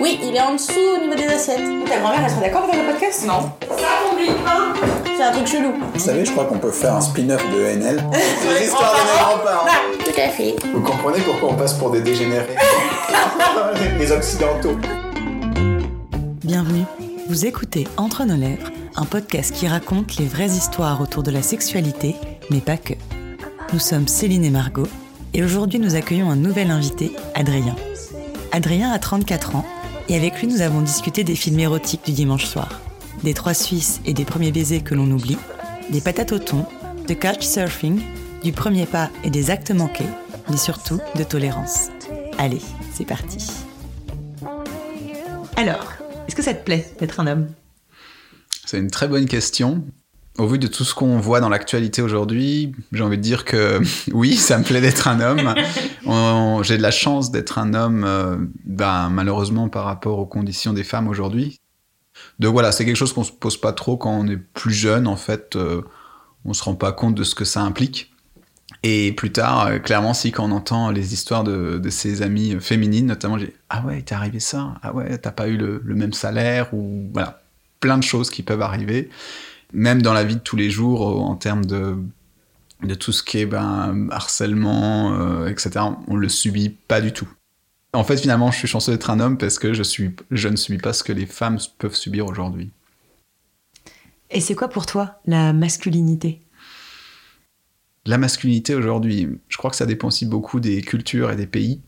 Oui, il est en dessous au niveau des assiettes. Ta grand-mère, elle sera d'accord avec le podcast? Non. Ça, ton grille-pain C'est un truc chelou. Vous savez, je crois qu'on peut faire un spin-off de NL. C'est l'histoire de mes grands-parents. Tout à fait. Vous comprenez pourquoi on passe pour des dégénérés? Les occidentaux. Bienvenue. Vous écoutez Entre nos lèvres, un podcast qui raconte les vraies histoires autour de la sexualité, mais pas que. Nous sommes Céline et Margot, et aujourd'hui nous accueillons un nouvel invité, Adrien. Adrien a 34 ans, et avec lui nous avons discuté des films érotiques du dimanche soir, des trois Suisses et des premiers baisers que l'on oublie, des patates au thon, de couchsurfing, du premier pas et des actes manqués, mais surtout de tolérance. Allez, c'est parti. Alors, est-ce que ça te plaît d'être un homme? C'est une très bonne question. Au vu de tout ce qu'on voit dans l'actualité aujourd'hui, j'ai envie de dire que oui, ça me plaît d'être un homme. J'ai de la chance d'être un homme, euh, ben, malheureusement par rapport aux conditions des femmes aujourd'hui. Donc voilà, c'est quelque chose qu'on se pose pas trop quand on est plus jeune. En fait, euh, on se rend pas compte de ce que ça implique. Et plus tard, euh, clairement, si quand on entend les histoires de, de ses amies féminines, notamment, j'ai ah ouais, t'es arrivé ça, ah ouais, t'as pas eu le, le même salaire ou voilà, plein de choses qui peuvent arriver, même dans la vie de tous les jours euh, en termes de de tout ce qui est ben, harcèlement, euh, etc. On le subit pas du tout. En fait, finalement, je suis chanceux d'être un homme parce que je suis, je ne subis pas ce que les femmes peuvent subir aujourd'hui. Et c'est quoi pour toi la masculinité? La masculinité aujourd'hui, je crois que ça dépend aussi beaucoup des cultures et des pays.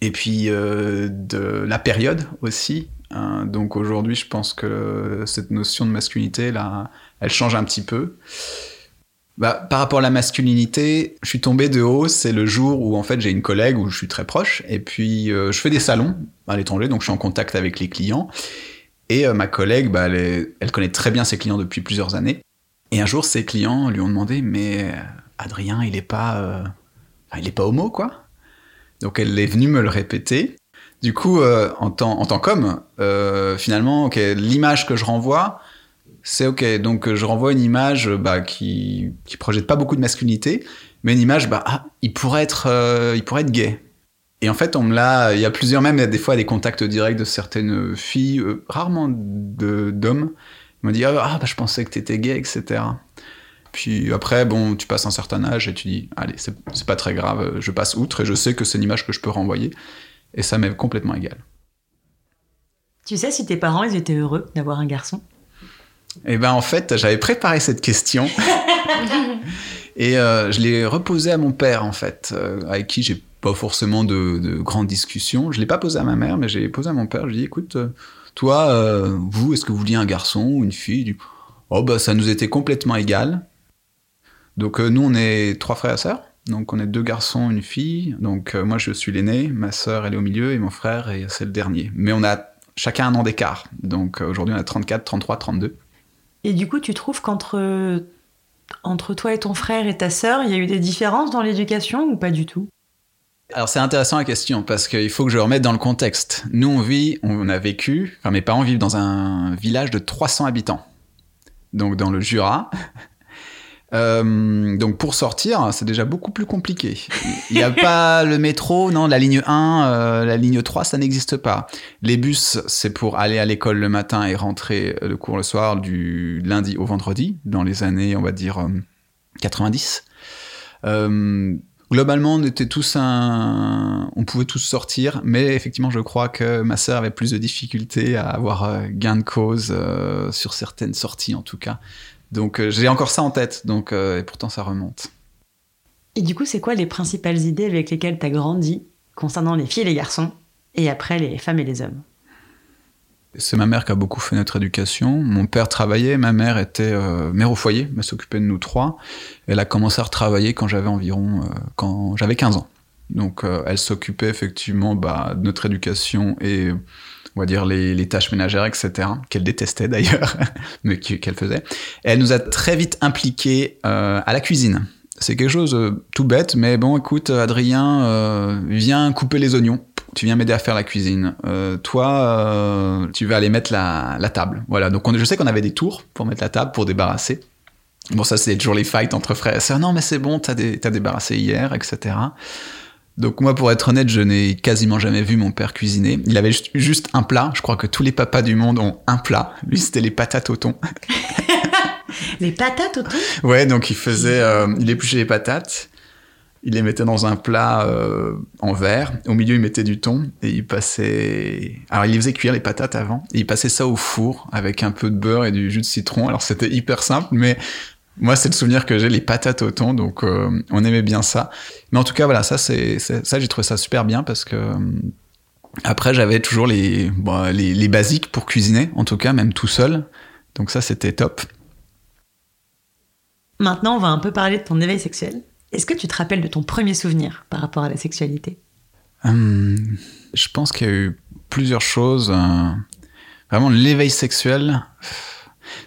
Et puis euh, de la période aussi. hein. donc aujourd'hui, je pense que cette notion de masculinité, là, elle change un petit peu. Bah, par rapport à la masculinité, je suis tombé de haut, c'est le jour où en fait j'ai une collègue où je suis très proche, et puis euh, je fais des salons à l'étranger, donc je suis en contact avec les clients. Et euh, ma collègue, bah, elle, connaît très bien ses clients depuis plusieurs années. Et un jour, ses clients lui ont demandé, mais Adrien, il est pas, il est pas homo, quoi? Donc elle est venue me le répéter. Du coup, euh, en tant, qu'homme, euh, finalement, l'image que je renvoie, c'est ok. Donc je renvoie une image bah, qui, qui projette pas beaucoup de masculinité, mais une image, bah, ah, il pourrait être, euh, il pourrait être gay. Et en fait, on me l'a, il y a plusieurs même, des fois des contacts directs de certaines filles, rarement d'hommes, m'ont dit ah bah, je pensais que t'étais gay, etc. Puis après, bon, tu passes un certain âge et tu dis, allez, c'est pas très grave, je passe outre et je sais que c'est une image que je peux renvoyer. Et ça m'est complètement égal. Tu sais si tes parents ils étaient heureux d'avoir un garçon? Et ben en fait, j'avais préparé cette question et euh, je l'ai reposée à mon père en fait, euh, avec qui j'ai pas forcément de, de grandes discussions. Je l'ai pas posée à ma mère, mais j'ai posé à mon père. Je lui ai dit, écoute, euh, toi, euh, vous, est-ce que vous vouliez un garçon ou une fille? Oh bah ça nous était complètement égal. Donc euh, nous, on est trois frères et sœurs. Donc on est deux garçons, une fille. Donc euh, moi, je suis l'aîné, ma sœur, elle est au milieu, et mon frère, c'est le dernier. Mais on a chacun un an d'écart. Donc euh, aujourd'hui, on a 34, 33, 32. Et du coup, tu trouves qu'entre entre toi et ton frère et ta sœur, il y a eu des différences dans l'éducation ou pas du tout? Alors c'est intéressant la question parce qu'il faut que je remette dans le contexte. Nous on vit, on a vécu, enfin mes parents vivent dans un village de 300 habitants, donc dans le Jura. Euh, donc pour sortir, c'est déjà beaucoup plus compliqué. Il n'y a pas le métro, non, la ligne 1, euh, la ligne 3, ça n'existe pas. Les bus, c'est pour aller à l'école le matin et rentrer le cours le soir du lundi au vendredi, dans les années, on va dire, euh, 90. Euh, globalement, on était tous. On pouvait tous sortir, mais effectivement, je crois que ma sœur avait plus de difficultés à avoir euh, gain de cause euh, sur certaines sorties, en tout cas. Donc, euh, j'ai encore ça en tête, donc, euh, et pourtant, ça remonte. Et du coup, c'est quoi les principales idées avec lesquelles tu as grandi concernant les filles et les garçons et après les femmes et les hommes? C'est ma mère qui a beaucoup fait notre éducation. Mon père travaillait, ma mère était euh, mère au foyer, elle s'occupait de nous trois. Elle a commencé à retravailler quand j'avais environ, euh, quand j'avais 15 ans. Donc euh, elle s'occupait effectivement bah, de notre éducation et on va dire les, tâches ménagères, etc. Qu'elle détestait d'ailleurs, mais qu'elle faisait. Elle nous a très vite impliqués euh, à la cuisine. C'est quelque chose de tout bête, mais bon, écoute, Adrien, euh, viens couper les oignons. Tu viens m'aider à faire la cuisine. Euh, toi, euh, tu vas aller mettre la, table. Voilà. Donc, on, je sais qu'on avait des tours pour mettre la table, pour débarrasser. Bon, ça, c'est toujours les fights entre frères et sœurs. Non, mais c'est bon, t'as débarrassé hier, etc. Donc moi, pour être honnête, je n'ai quasiment jamais vu mon père cuisiner. Il avait juste, un plat. Je crois que tous les papas du monde ont un plat. Lui, c'était les patates au thon. Les patates au thon? Ouais, donc il faisait, euh, il épluchait les patates, il les mettait dans un plat euh, en verre. Au milieu, il mettait du thon et il passait. Alors, il les faisait cuire les patates avant et il passait ça au four avec un peu de beurre et du jus de citron. Alors, c'était hyper simple, mais moi, c'est le souvenir que j'ai les patates au thon, donc euh, on aimait bien ça. Mais en tout cas, voilà, ça, c'est ça, j'ai trouvé ça super bien parce que. euh, Après, j'avais toujours les, bon, les, les basiques pour cuisiner, en tout cas, même tout seul. Donc ça, c'était top. Maintenant, on va un peu parler de ton éveil sexuel. Est-ce que tu te rappelles de ton premier souvenir par rapport à la sexualité? Hum, je pense qu'il y a eu plusieurs choses. euh, vraiment, l'éveil sexuel,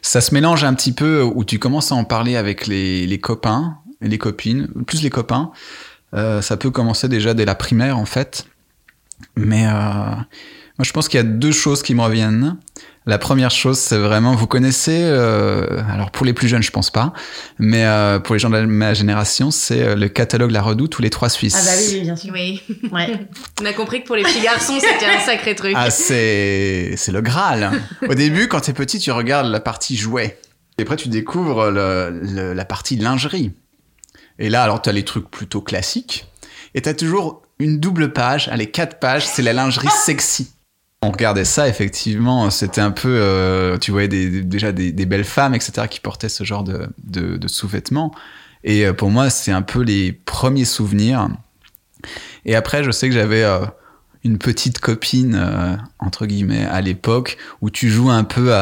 ça se mélange un petit peu où tu commences à en parler avec les, les copains les copines, plus les copains. Euh, ça peut commencer déjà dès la primaire, en fait. Mais euh, moi, je pense qu'il y a deux choses qui me reviennent. La première chose, c'est vraiment, vous connaissez, euh, alors pour les plus jeunes, je pense pas, mais euh, pour les gens de ma génération, c'est euh, le catalogue La Redoute, tous les trois Suisses. Ah bah oui, bien sûr. Oui. Ouais. On a compris que pour les petits garçons, c'était un sacré truc. Ah, c'est, c'est le Graal. Au début, quand t'es petit, tu regardes la partie jouets. Et après, tu découvres le- le- la partie lingerie. Et là, alors, t'as les trucs plutôt classiques. Et t'as toujours une double page. Allez, quatre pages, c'est la lingerie sexy. On regardait ça, effectivement, c'était un peu, euh, tu voyais déjà des, belles femmes, etc., qui portaient ce genre de, sous-vêtements. Et euh, pour moi, c'est un peu les premiers souvenirs. Et après, je sais que j'avais euh, une petite copine, entre guillemets, à l'époque, où tu joues un peu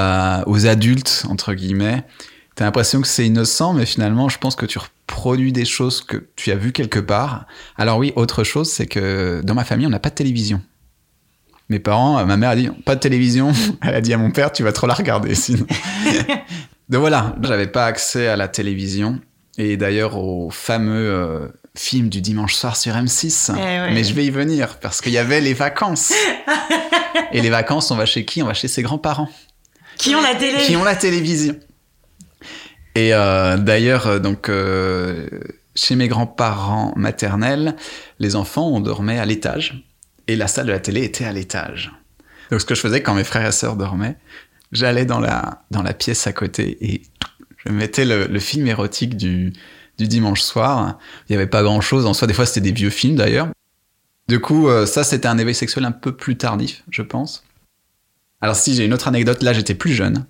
aux adultes, entre guillemets. T'as l'impression que c'est innocent, mais finalement, je pense que tu reproduis des choses que tu as vues quelque part. Alors oui, autre chose, c'est que dans ma famille, on n'a pas de télévision. Mes parents, ma mère a dit, pas de télévision. Elle a dit à mon père, tu vas trop la regarder, sinon. Donc voilà, j'avais pas accès à la télévision. Et d'ailleurs, au fameux euh, film du dimanche soir sur M6. Eh ouais. Mais je vais y venir, parce qu'il y avait les vacances. Et les vacances, on va chez qui? On va chez ses grands-parents, Qui ont la télé qui ont la télévision. Et euh, d'ailleurs, euh, donc, euh, chez mes grands-parents maternels, les enfants, on dormait à l'étage. Et la salle de la télé était à l'étage. Donc, ce que je faisais quand mes frères et sœurs dormaient, j'allais dans la, dans la pièce à côté et je mettais le, le film érotique du, du dimanche soir. Il n'y avait pas grand-chose. En soi, des fois, c'était des vieux films d'ailleurs. Du coup, euh, ça, c'était un éveil sexuel un peu plus tardif, je pense. Alors, si j'ai une autre anecdote, là, j'étais plus jeune.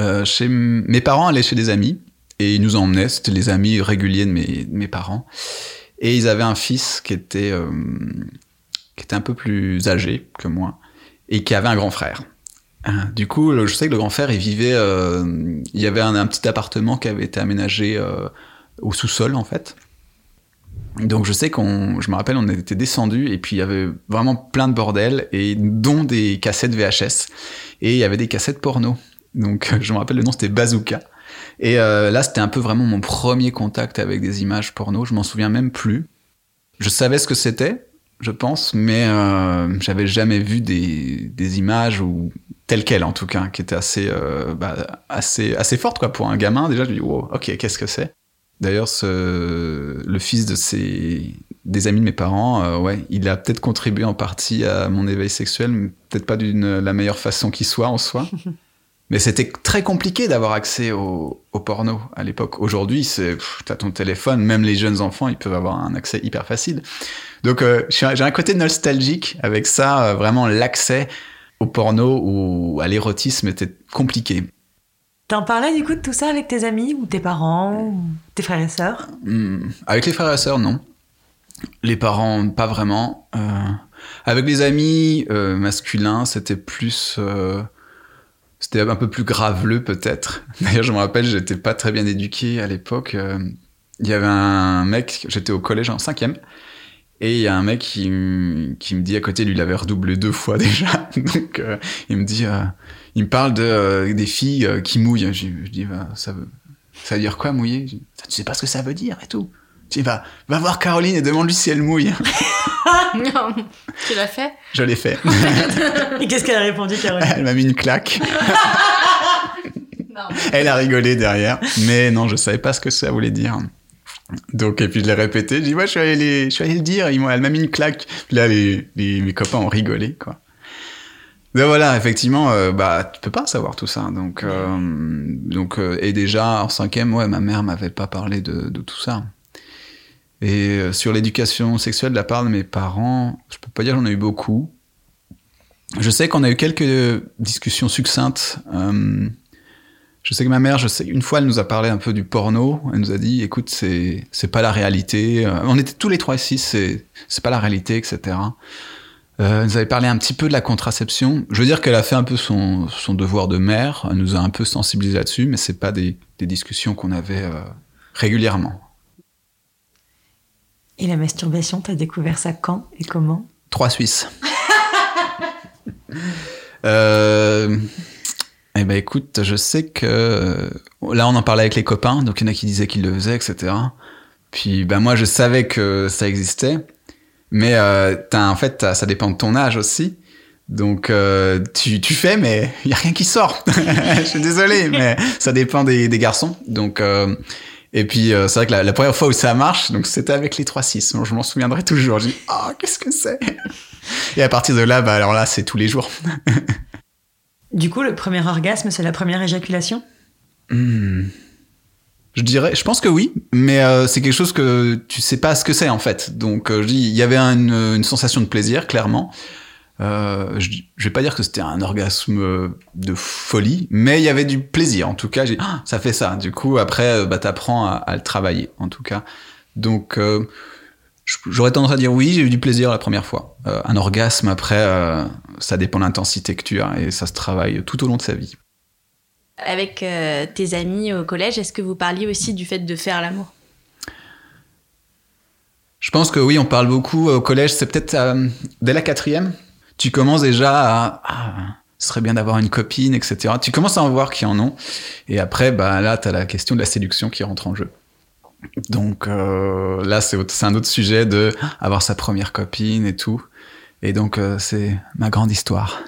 Euh, chez mes parents allaient chez des amis et ils nous emmenaient. C'était les amis réguliers de mes, mes parents. Et ils avaient un fils qui était, euh, qui était un peu plus âgé que moi et qui avait un grand frère. Euh, Du coup, je sais que le grand frère, il vivait. euh, il y avait un, petit appartement qui avait été aménagé euh, au sous-sol, en fait. Donc, je sais qu'on. Je me rappelle, on était descendu et puis il y avait vraiment plein de bordel, et dont des cassettes VHS. Et il y avait des cassettes porno. Donc, je me rappelle, le nom c'était Bazooka. Et là, c'était un peu vraiment mon premier contact avec des images porno. Je m'en souviens même plus. Je savais ce que c'était, je pense, mais euh, j'avais jamais vu des, des images ou telles quelles en tout cas, qui étaient assez, euh, bah, assez, assez fortes quoi pour un gamin. Déjà, je me dis wow, ok, qu'est-ce que c'est? D'ailleurs, ce, le fils de ces, des amis de mes parents, euh, ouais, il a peut-être contribué en partie à mon éveil sexuel, mais peut-être pas d'une la meilleure façon qui soit en soi. Mais c'était très compliqué d'avoir accès au, au porno à l'époque. Aujourd'hui, c'est t'as ton téléphone, même les jeunes enfants, ils peuvent avoir un accès hyper facile. Donc euh, j'ai un côté nostalgique avec ça, euh, vraiment l'accès au porno ou à l'érotisme était compliqué. T'en parlais du coup de tout ça avec tes amis ou tes parents ou tes frères et sœurs? Hmm, Avec les frères et sœurs, non. Les parents, pas vraiment. Euh, avec les amis masculins, c'était plus. c'était un peu plus graveleux, peut-être. D'ailleurs, je me rappelle, j'étais pas très bien éduqué à l'époque. Il y avait un mec, j'étais au collège en cinquième, et il y a un mec qui, qui me dit à côté, lui, il avait redoublé deux fois déjà. Donc, euh, il me dit. euh, il me parle de, euh, des filles euh, qui mouillent. Je, je dis, bah, ça veut. Ça veut dire quoi mouiller? Je dis, Tu sais pas ce que ça veut dire et tout. Je dis, va, va voir Caroline et demande-lui si elle mouille. Non, tu l'as fait? Je l'ai fait. Et qu'est-ce qu'elle a répondu, Caroline? Elle m'a mis une claque. Non. Elle a rigolé derrière. Mais non, je savais pas ce que ça voulait dire. Donc, et puis je l'ai répété. Je dis, ouais, je suis allé, les- je suis allé le dire. Ils elle m'a mis une claque. Puis là, les, les- mes copains ont rigolé, quoi. Donc voilà, effectivement, euh, bah, tu peux pas savoir tout ça. Donc, euh, donc euh, et déjà, en cinquième, ouais, ma mère m'avait pas parlé de, de tout ça. Et euh, sur l'éducation sexuelle de la part de mes parents, je peux pas dire j'en ai eu beaucoup. Je sais qu'on a eu quelques discussions succinctes. Je sais que ma mère, je sais, une fois, elle nous a parlé un peu du porno. Elle nous a dit, écoute, c'est, c'est pas la réalité. Euh, on était tous les trois ici, c'est, c'est pas la réalité, etc. Euh, elle nous avait parlé un petit peu de la contraception. Je veux dire qu'elle a fait un peu son, son devoir de mère. Elle nous a un peu sensibilisés là-dessus, mais c'est pas des, des discussions qu'on avait euh, régulièrement. Et la masturbation, t'as découvert ça quand et comment? Trois Suisses. euh, eh ben écoute, je sais que euh, là on en parlait avec les copains, donc il y en a qui disaient qu'ils le faisaient, etc. Puis ben moi je savais que ça existait, mais euh, t'as- en fait ça dépend de ton âge aussi. Donc euh, tu, tu fais, mais il y a rien qui sort. je suis désolé, mais ça dépend des, garçons. Donc euh, et puis euh, c'est vrai que la, première fois où ça marche, donc c'était avec les 3-6. Donc, je m'en souviendrai toujours. Je dis oh qu'est-ce que c'est? Et à partir de là, bah alors là c'est tous les jours. Du coup, le premier orgasme, c'est la première éjaculation? Hmm. Je dirais, je pense que oui, mais euh, c'est quelque chose que tu sais pas ce que c'est en fait. Donc euh, je dis, il y avait une, une sensation de plaisir clairement. Euh, je, je vais pas dire que c'était un orgasme de folie, mais il y avait du plaisir. En tout cas, ah, ça fait ça. Du coup, après, euh, bah t'apprends à, à le travailler. En tout cas, donc euh, j'aurais tendance à dire oui, j'ai eu du plaisir la première fois. Euh, un orgasme après, euh, ça dépend de l'intensité que tu as et ça se travaille tout au long de sa vie. Avec euh, tes amis au collège, est-ce que vous parliez aussi du fait de faire l'amour? Je pense que oui, on parle beaucoup au collège. C'est peut-être dès la quatrième. Tu commences déjà à, ah, ce serait bien d'avoir une copine, etc. Tu commences à en voir qui en ont. Et après, bah là, t'as la question de la séduction qui rentre en jeu. Donc euh, là, c'est un autre sujet de avoir sa première copine et tout. Et donc euh, c'est ma grande histoire.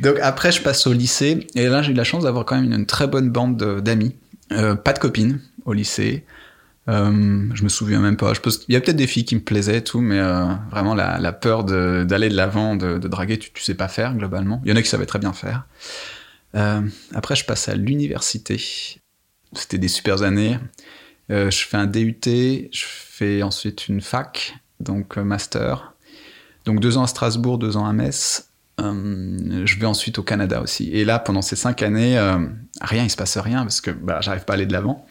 Donc après, je passe au lycée et là, j'ai eu la chance d'avoir quand même une, très bonne bande de- d'amis. Euh, pas de copine au lycée. Je me souviens même pas. Il y a peut-être des filles qui me plaisaient tout, mais vraiment la, peur d'aller de l'avant, de, draguer, tu, tu sais pas faire globalement. Il y en a qui savaient très bien faire. Après, je passe à l'université. C'était des super années. Euh, je fais un DUT, je fais ensuite une fac, donc euh, master. Donc deux ans à Strasbourg, deux ans à Metz. Euh, je vais ensuite au Canada aussi. Et là, pendant ces cinq années, rien, il se passe rien parce que bah, j'arrive pas à aller de l'avant.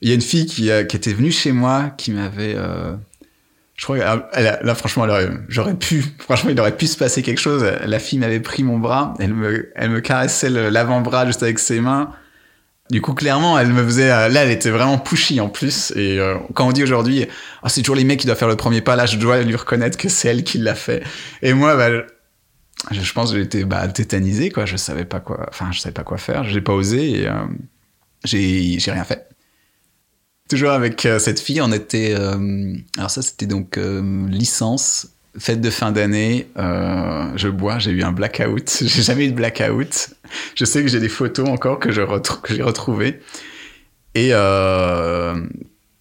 Il y a une fille qui, qui était venue chez moi, qui m'avait. je crois elle- là, franchement, j'aurais pu. Franchement, il aurait pu se passer quelque chose. La fille m'avait pris mon bras, elle me, elle me caressait l'avant-bras juste avec ses mains. Du coup, clairement, elle me faisait. euh, Là, elle était vraiment pushy en plus. Et euh, quand on dit aujourd'hui, Ah, c'est toujours les mecs qui doivent faire le premier pas, là, je dois lui reconnaître que c'est elle qui l'a fait. Et moi, bah, je, pense que j'étais bah, tétanisé, quoi. Je savais pas quoi. Enfin, je savais pas quoi faire. J'ai pas osé et euh, j'ai rien fait. Toujours avec cette fille, on était. alors, ça, c'était donc licence, fête de fin d'année. euh, je bois, j'ai eu un blackout. J'ai jamais eu de blackout. Je sais que j'ai des photos encore que j'ai retrouvées. Et euh,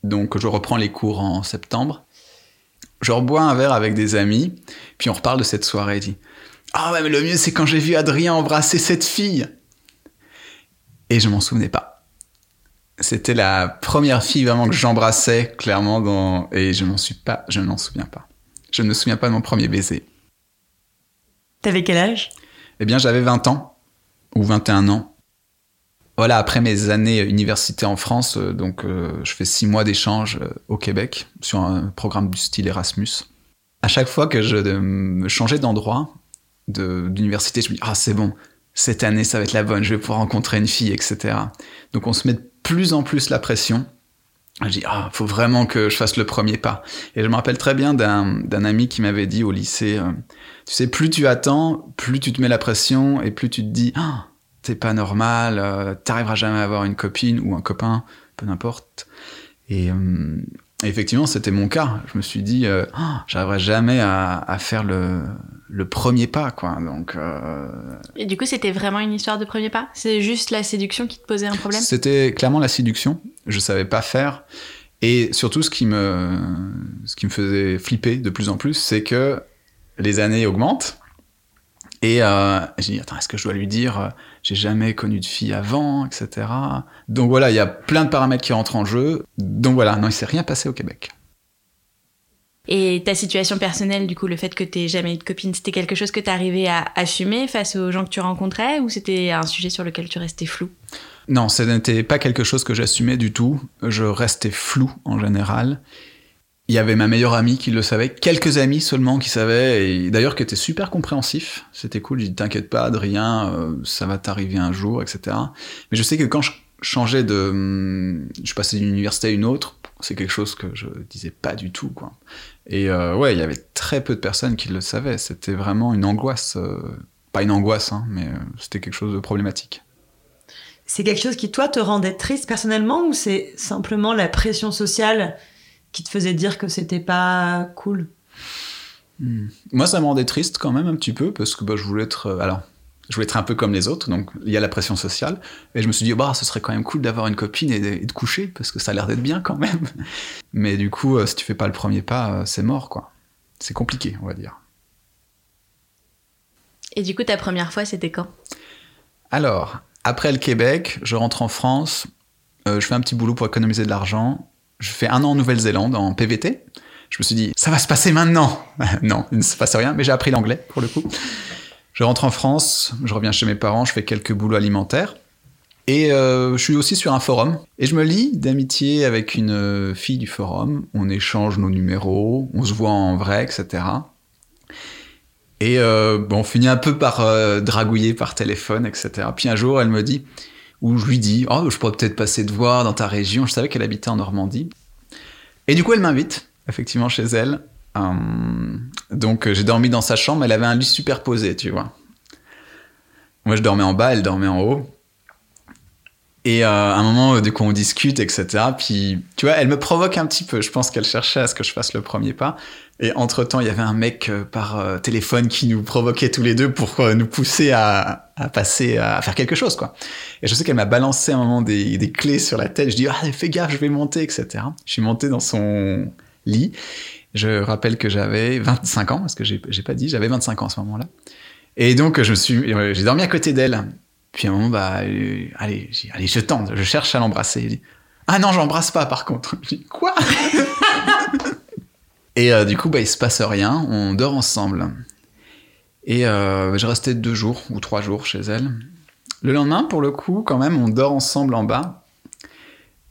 donc, je reprends les cours en septembre. Je rebois un verre avec des amis, puis on reparle de cette soirée. Dit Ah ouais, mais le mieux, c'est quand j'ai vu Adrien embrasser cette fille. Et je m'en souvenais pas. C'était la première fille vraiment que j'embrassais, clairement, dans... et je m'en suis pas, je souviens pas. Je ne me souviens pas de mon premier baiser. T'avais quel âge? Eh bien, j'avais 20 ans, ou 21 ans. Voilà, après mes années université en France, euh, donc euh, je fais six mois d'échange euh, au Québec sur un programme du style Erasmus. À chaque fois que je me changeais d'endroit, de- d'université, je me dis ah c'est bon, cette année ça va être la bonne, je vais pouvoir rencontrer une fille, etc. Donc on se met de plus en plus la pression. Je dis ah faut vraiment que je fasse le premier pas. Et je me rappelle très bien d'un ami qui m'avait dit au lycée, euh, tu sais plus tu attends, plus tu te mets la pression et plus tu te dis ah c'est pas normal, euh, t'arriveras jamais à avoir une copine ou un copain, peu n'importe. Et euh, effectivement, c'était mon cas. Je me suis dit, euh, Ah, j'arriverai jamais à, à faire le, le premier pas, quoi. Donc, euh, Et du coup, c'était vraiment une histoire de premier pas? C'est juste la séduction qui te posait un problème? C'était clairement la séduction. Je savais pas faire. Et surtout, ce qui me, ce qui me faisait flipper de plus en plus, c'est que les années augmentent. Et euh, j'ai dit, attends, est-ce que je dois lui dire, euh, j'ai jamais connu de fille avant, etc. Donc voilà, il y a plein de paramètres qui rentrent en jeu. Donc voilà, non, il s'est rien passé au Québec. Et ta situation personnelle, du coup, le fait que tu jamais eu de copine, c'était quelque chose que tu arrivais à assumer face aux gens que tu rencontrais ou c'était un sujet sur lequel tu restais flou? Non, ce n'était pas quelque chose que j'assumais du tout. Je restais flou en général. Il y avait ma meilleure amie qui le savait, quelques amis seulement qui savaient, et d'ailleurs qui étaient super compréhensifs. C'était cool, j'ai dit t'inquiète pas, Adrien, euh, ça va t'arriver un jour, etc. Mais je sais que quand je changeais de... Hum, je passais d'une université à une autre, c'est quelque chose que je disais pas du tout, quoi. Et euh, ouais, il y avait très peu de personnes qui le savaient. C'était vraiment une angoisse. Euh, pas une angoisse, hein, mais c'était quelque chose de problématique. C'est quelque chose qui, toi, te rendait triste personnellement ou c'est simplement la pression sociale qui te faisait dire que c'était pas cool Hmm. Moi, ça me rendait triste quand même un petit peu parce que bah, je voulais être. euh, alors, je voulais être un peu comme les autres, donc il y a la pression sociale. Et je me suis dit, bah, ce serait quand même cool d'avoir une copine et de, et de coucher parce que ça a l'air d'être bien quand même. Mais du coup, euh, si tu fais pas le premier pas, euh, c'est mort, quoi. C'est compliqué, on va dire. Et du coup, ta première fois, c'était quand? Alors, après le Québec, je rentre en France, euh, je fais un petit boulot pour économiser de l'argent. Je fais un an en Nouvelle-Zélande en PVT. Je me suis dit, ça va se passer maintenant. non, il ne se passe rien, mais j'ai appris l'anglais pour le coup. Je rentre en France, je reviens chez mes parents, je fais quelques boulots alimentaires. Et euh, je suis aussi sur un forum. Et je me lie d'amitié avec une euh, fille du forum. On échange nos numéros, on se voit en vrai, etc. Et euh, on finit un peu par euh, par téléphone, etc. Puis un jour, elle me dit, ou je lui dis, oh, je pourrais peut-être passer te voir dans ta région. Je savais qu'elle habitait en Normandie. Et du coup, elle m'invite, effectivement, chez elle. Euh, donc, euh, j'ai dormi dans sa chambre. Elle avait un lit superposé, tu vois. Moi, je dormais en bas, elle dormait en haut. Et euh, à un moment, du coup, on discute, etc. Puis, tu vois, elle me provoque un petit peu. Je pense qu'elle cherchait à ce que je fasse le premier pas. Et entre-temps, il y avait un mec euh, par euh, téléphone qui nous provoquait tous les deux pour euh, nous pousser à, passer, à faire quelque chose, quoi. Et je sais qu'elle m'a balancé un moment des, clés sur la tête. Je dis, ah, fais gaffe, je vais monter, etc. Je suis monté dans son lit. Je rappelle que j'avais 25 ans, parce que j'ai pas dit, j'avais 25 ans à ce moment-là. Et donc, j'ai dormi à côté d'elle. Puis à un moment, bah, allez, allez, je tente, je cherche à l'embrasser. Ah non, j'embrasse pas, par contre. Je dis, quoi? Et euh, du coup, bah, il se passe rien, on dort ensemble. Et euh, j'ai resté deux jours ou trois jours chez elle. Le lendemain, pour le coup, quand même, on dort ensemble en bas.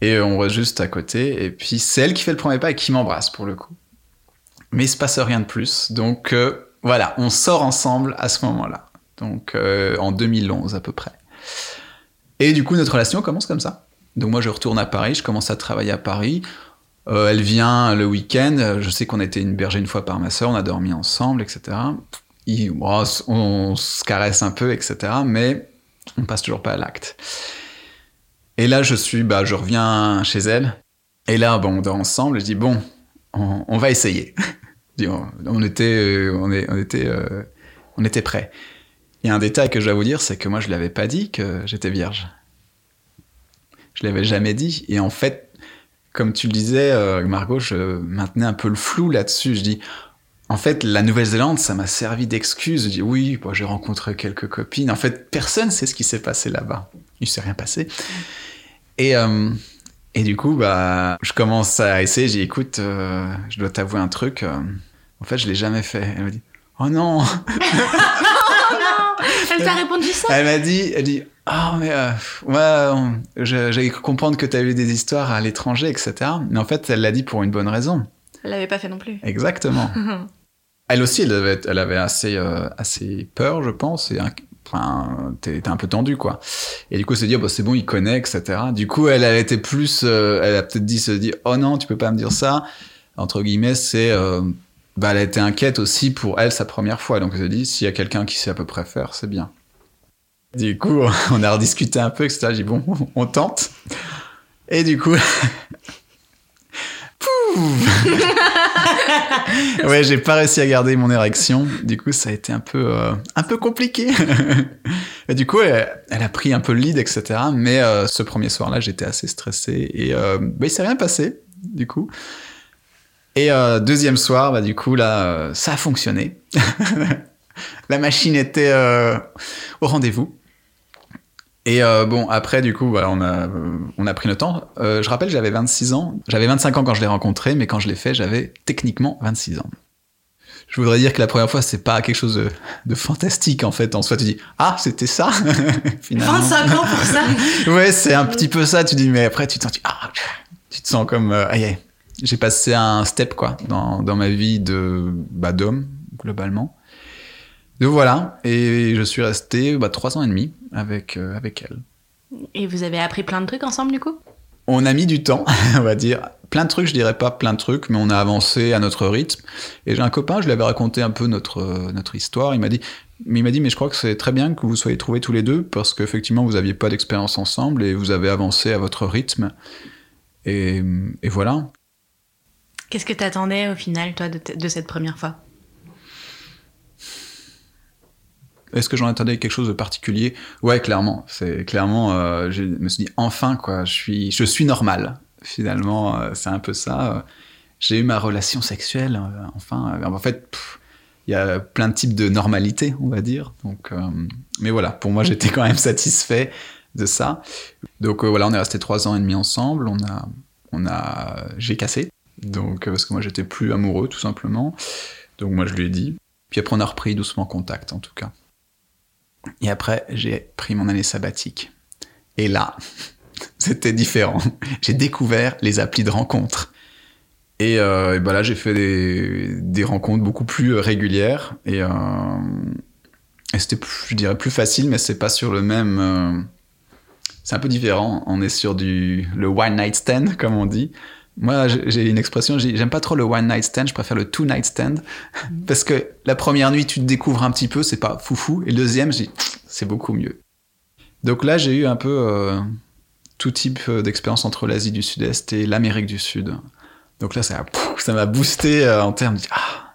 Et on reste juste à côté. Et puis, c'est elle qui fait le premier pas et qui m'embrasse, pour le coup. Mais il se passe rien de plus. Donc, euh, voilà, on sort ensemble à ce moment-là. Donc, euh, en 2011 à peu près. Et du coup, notre relation commence comme ça. Donc, moi, je retourne à Paris, je commence à travailler à Paris. Euh, elle vient le week-end. Je sais qu'on a été hébergés une fois par ma soeur, on a dormi ensemble, etc. Bon, on se caresse un peu, etc. Mais on passe toujours pas à l'acte. Et là, je suis, bah, je reviens chez elle. Et là, bon, on dort ensemble. Je dis bon, on, va essayer. On, était, euh, on, est- on était, euh, on était prêts. Il y a un détail que je dois vous dire, c'est que moi, je lui avais pas dit que j'étais vierge. Je l'avais jamais dit. Et en fait, comme tu le disais, euh, Margot, je maintenais un peu le flou là-dessus. Je dis, en fait, la Nouvelle-Zélande, ça m'a servi d'excuse. Je dis, oui, bon, j'ai rencontré quelques copines. En fait, personne sait ce qui s'est passé là-bas. Il s'est rien passé. Et, euh, et du coup, bah, je commence à essayer. J'ai écoute, euh, je dois t'avouer un truc. euh, en fait, je l'ai jamais fait. Elle m'a dit, oh non Elle t'a répondu ça Elle m'a dit, elle dit, oh mais euh, ouais, cru comprendre que tu as eu des histoires à l'étranger, etc. Mais en fait, elle l'a dit pour une bonne raison. Elle l'avait pas fait non plus. Exactement. elle aussi, elle avait, elle avait assez, euh, assez peur, je pense, et un- enfin, t'es un peu tendu, quoi. Et du coup, elle s'est dit, oh, bah, c'est bon, il connaît, etc. Du coup, elle, elle était plus, euh, elle a peut-être dit, se dit, oh non, tu peux pas me dire ça. Entre guillemets, c'est, euh, bah, elle été inquiète aussi pour elle sa première fois. Donc, elle s'est dit, s'il y a quelqu'un qui sait à peu près faire, c'est bien. Du coup, on a rediscuté un peu, etc. J'ai dit, bon, on tente. Et du coup, ouais, j'ai pas réussi à garder mon érection. Du coup, ça a été un peu, euh, un peu compliqué. et du coup, elle, elle a pris un peu le lead, etc. Mais euh, ce premier soir-là, j'étais assez stressé et euh, bah, il s'est rien passé. du coup. Et euh, deuxième soir, bah, du coup, là, euh, ça a fonctionné. la machine était euh, au rendez-vous. Et bon, après, du coup, voilà, on a, on a pris le temps. Je rappelle, j'avais 26 ans. J'avais 25 ans quand je l'ai rencontré, mais quand je l'ai fait, j'avais techniquement 26 ans. Je voudrais dire que la première fois, c'est pas quelque chose de, de fantastique, en fait. En soi, tu dis, ah, c'était ça, finalement. 25 ans pour ça? Ouais, c'est un petit peu ça. Tu dis, mais après, tu te sens, tu, ah, tu te sens comme, aïe, aïe. J'ai passé un step quoi dans, dans ma vie de bah, d'homme globalement. Donc voilà, et je suis resté bah, trois ans et demi avec euh, avec elle. Et vous avez appris plein de trucs ensemble du coup? On a mis du temps, on va dire. Plein de trucs, je dirais pas plein de trucs, mais on a avancé à notre rythme. Et j'ai un copain, je lui avais raconté un peu notre, euh, notre histoire. Il m'a dit, mais il m'a dit, mais je crois que c'est très bien que vous soyez trouvés tous les deux, parce qu'effectivement, vous aviez pas d'expérience ensemble et vous avez avancé à votre rythme. Et, et voilà. Qu'est-ce que t'attendais au final, toi, de, de cette première fois? Est-ce que j'en attendais quelque chose de particulier? Ouais, clairement. C'est clairement, euh, je me suis dit enfin quoi, je suis, je suis normal. Finalement, euh, c'est un peu ça. J'ai eu ma relation sexuelle. euh, enfin, en fait, il y a plein de types de normalité, on va dire. Donc, mais voilà, pour moi, j'étais quand même satisfait de ça. Donc voilà, on est resté trois ans et demi ensemble. On a, on a, j'ai cassé. Donc euh, parce que moi, j'étais plus amoureux, tout simplement. Donc moi, je lui ai dit. Puis après, on a repris doucement contact, en tout cas. Et après, j'ai pris mon année sabbatique. Et là, c'était différent. J'ai découvert les applis de rencontres. Et, euh, ben là, j'ai fait des, des rencontres beaucoup plus euh, régulières. Et, euh, c'était, plus- je dirais, plus facile, mais c'est pas sur le même. euh, c'est un peu différent. On est sur du le one night stand, comme on dit. Moi, j'ai une expression, j'ai- j'aime pas trop le one night stand, je préfère le two night stand. Parce que la première nuit, tu te découvres un petit peu, c'est pas foufou. Et le deuxième, j'ai c'est beaucoup mieux. Donc là, j'ai eu un peu euh, tout type euh, d'expérience entre l'Asie du Sud-Est et l'Amérique du Sud. Donc là, ça pff, ça m'a boosté euh, en termes de ah.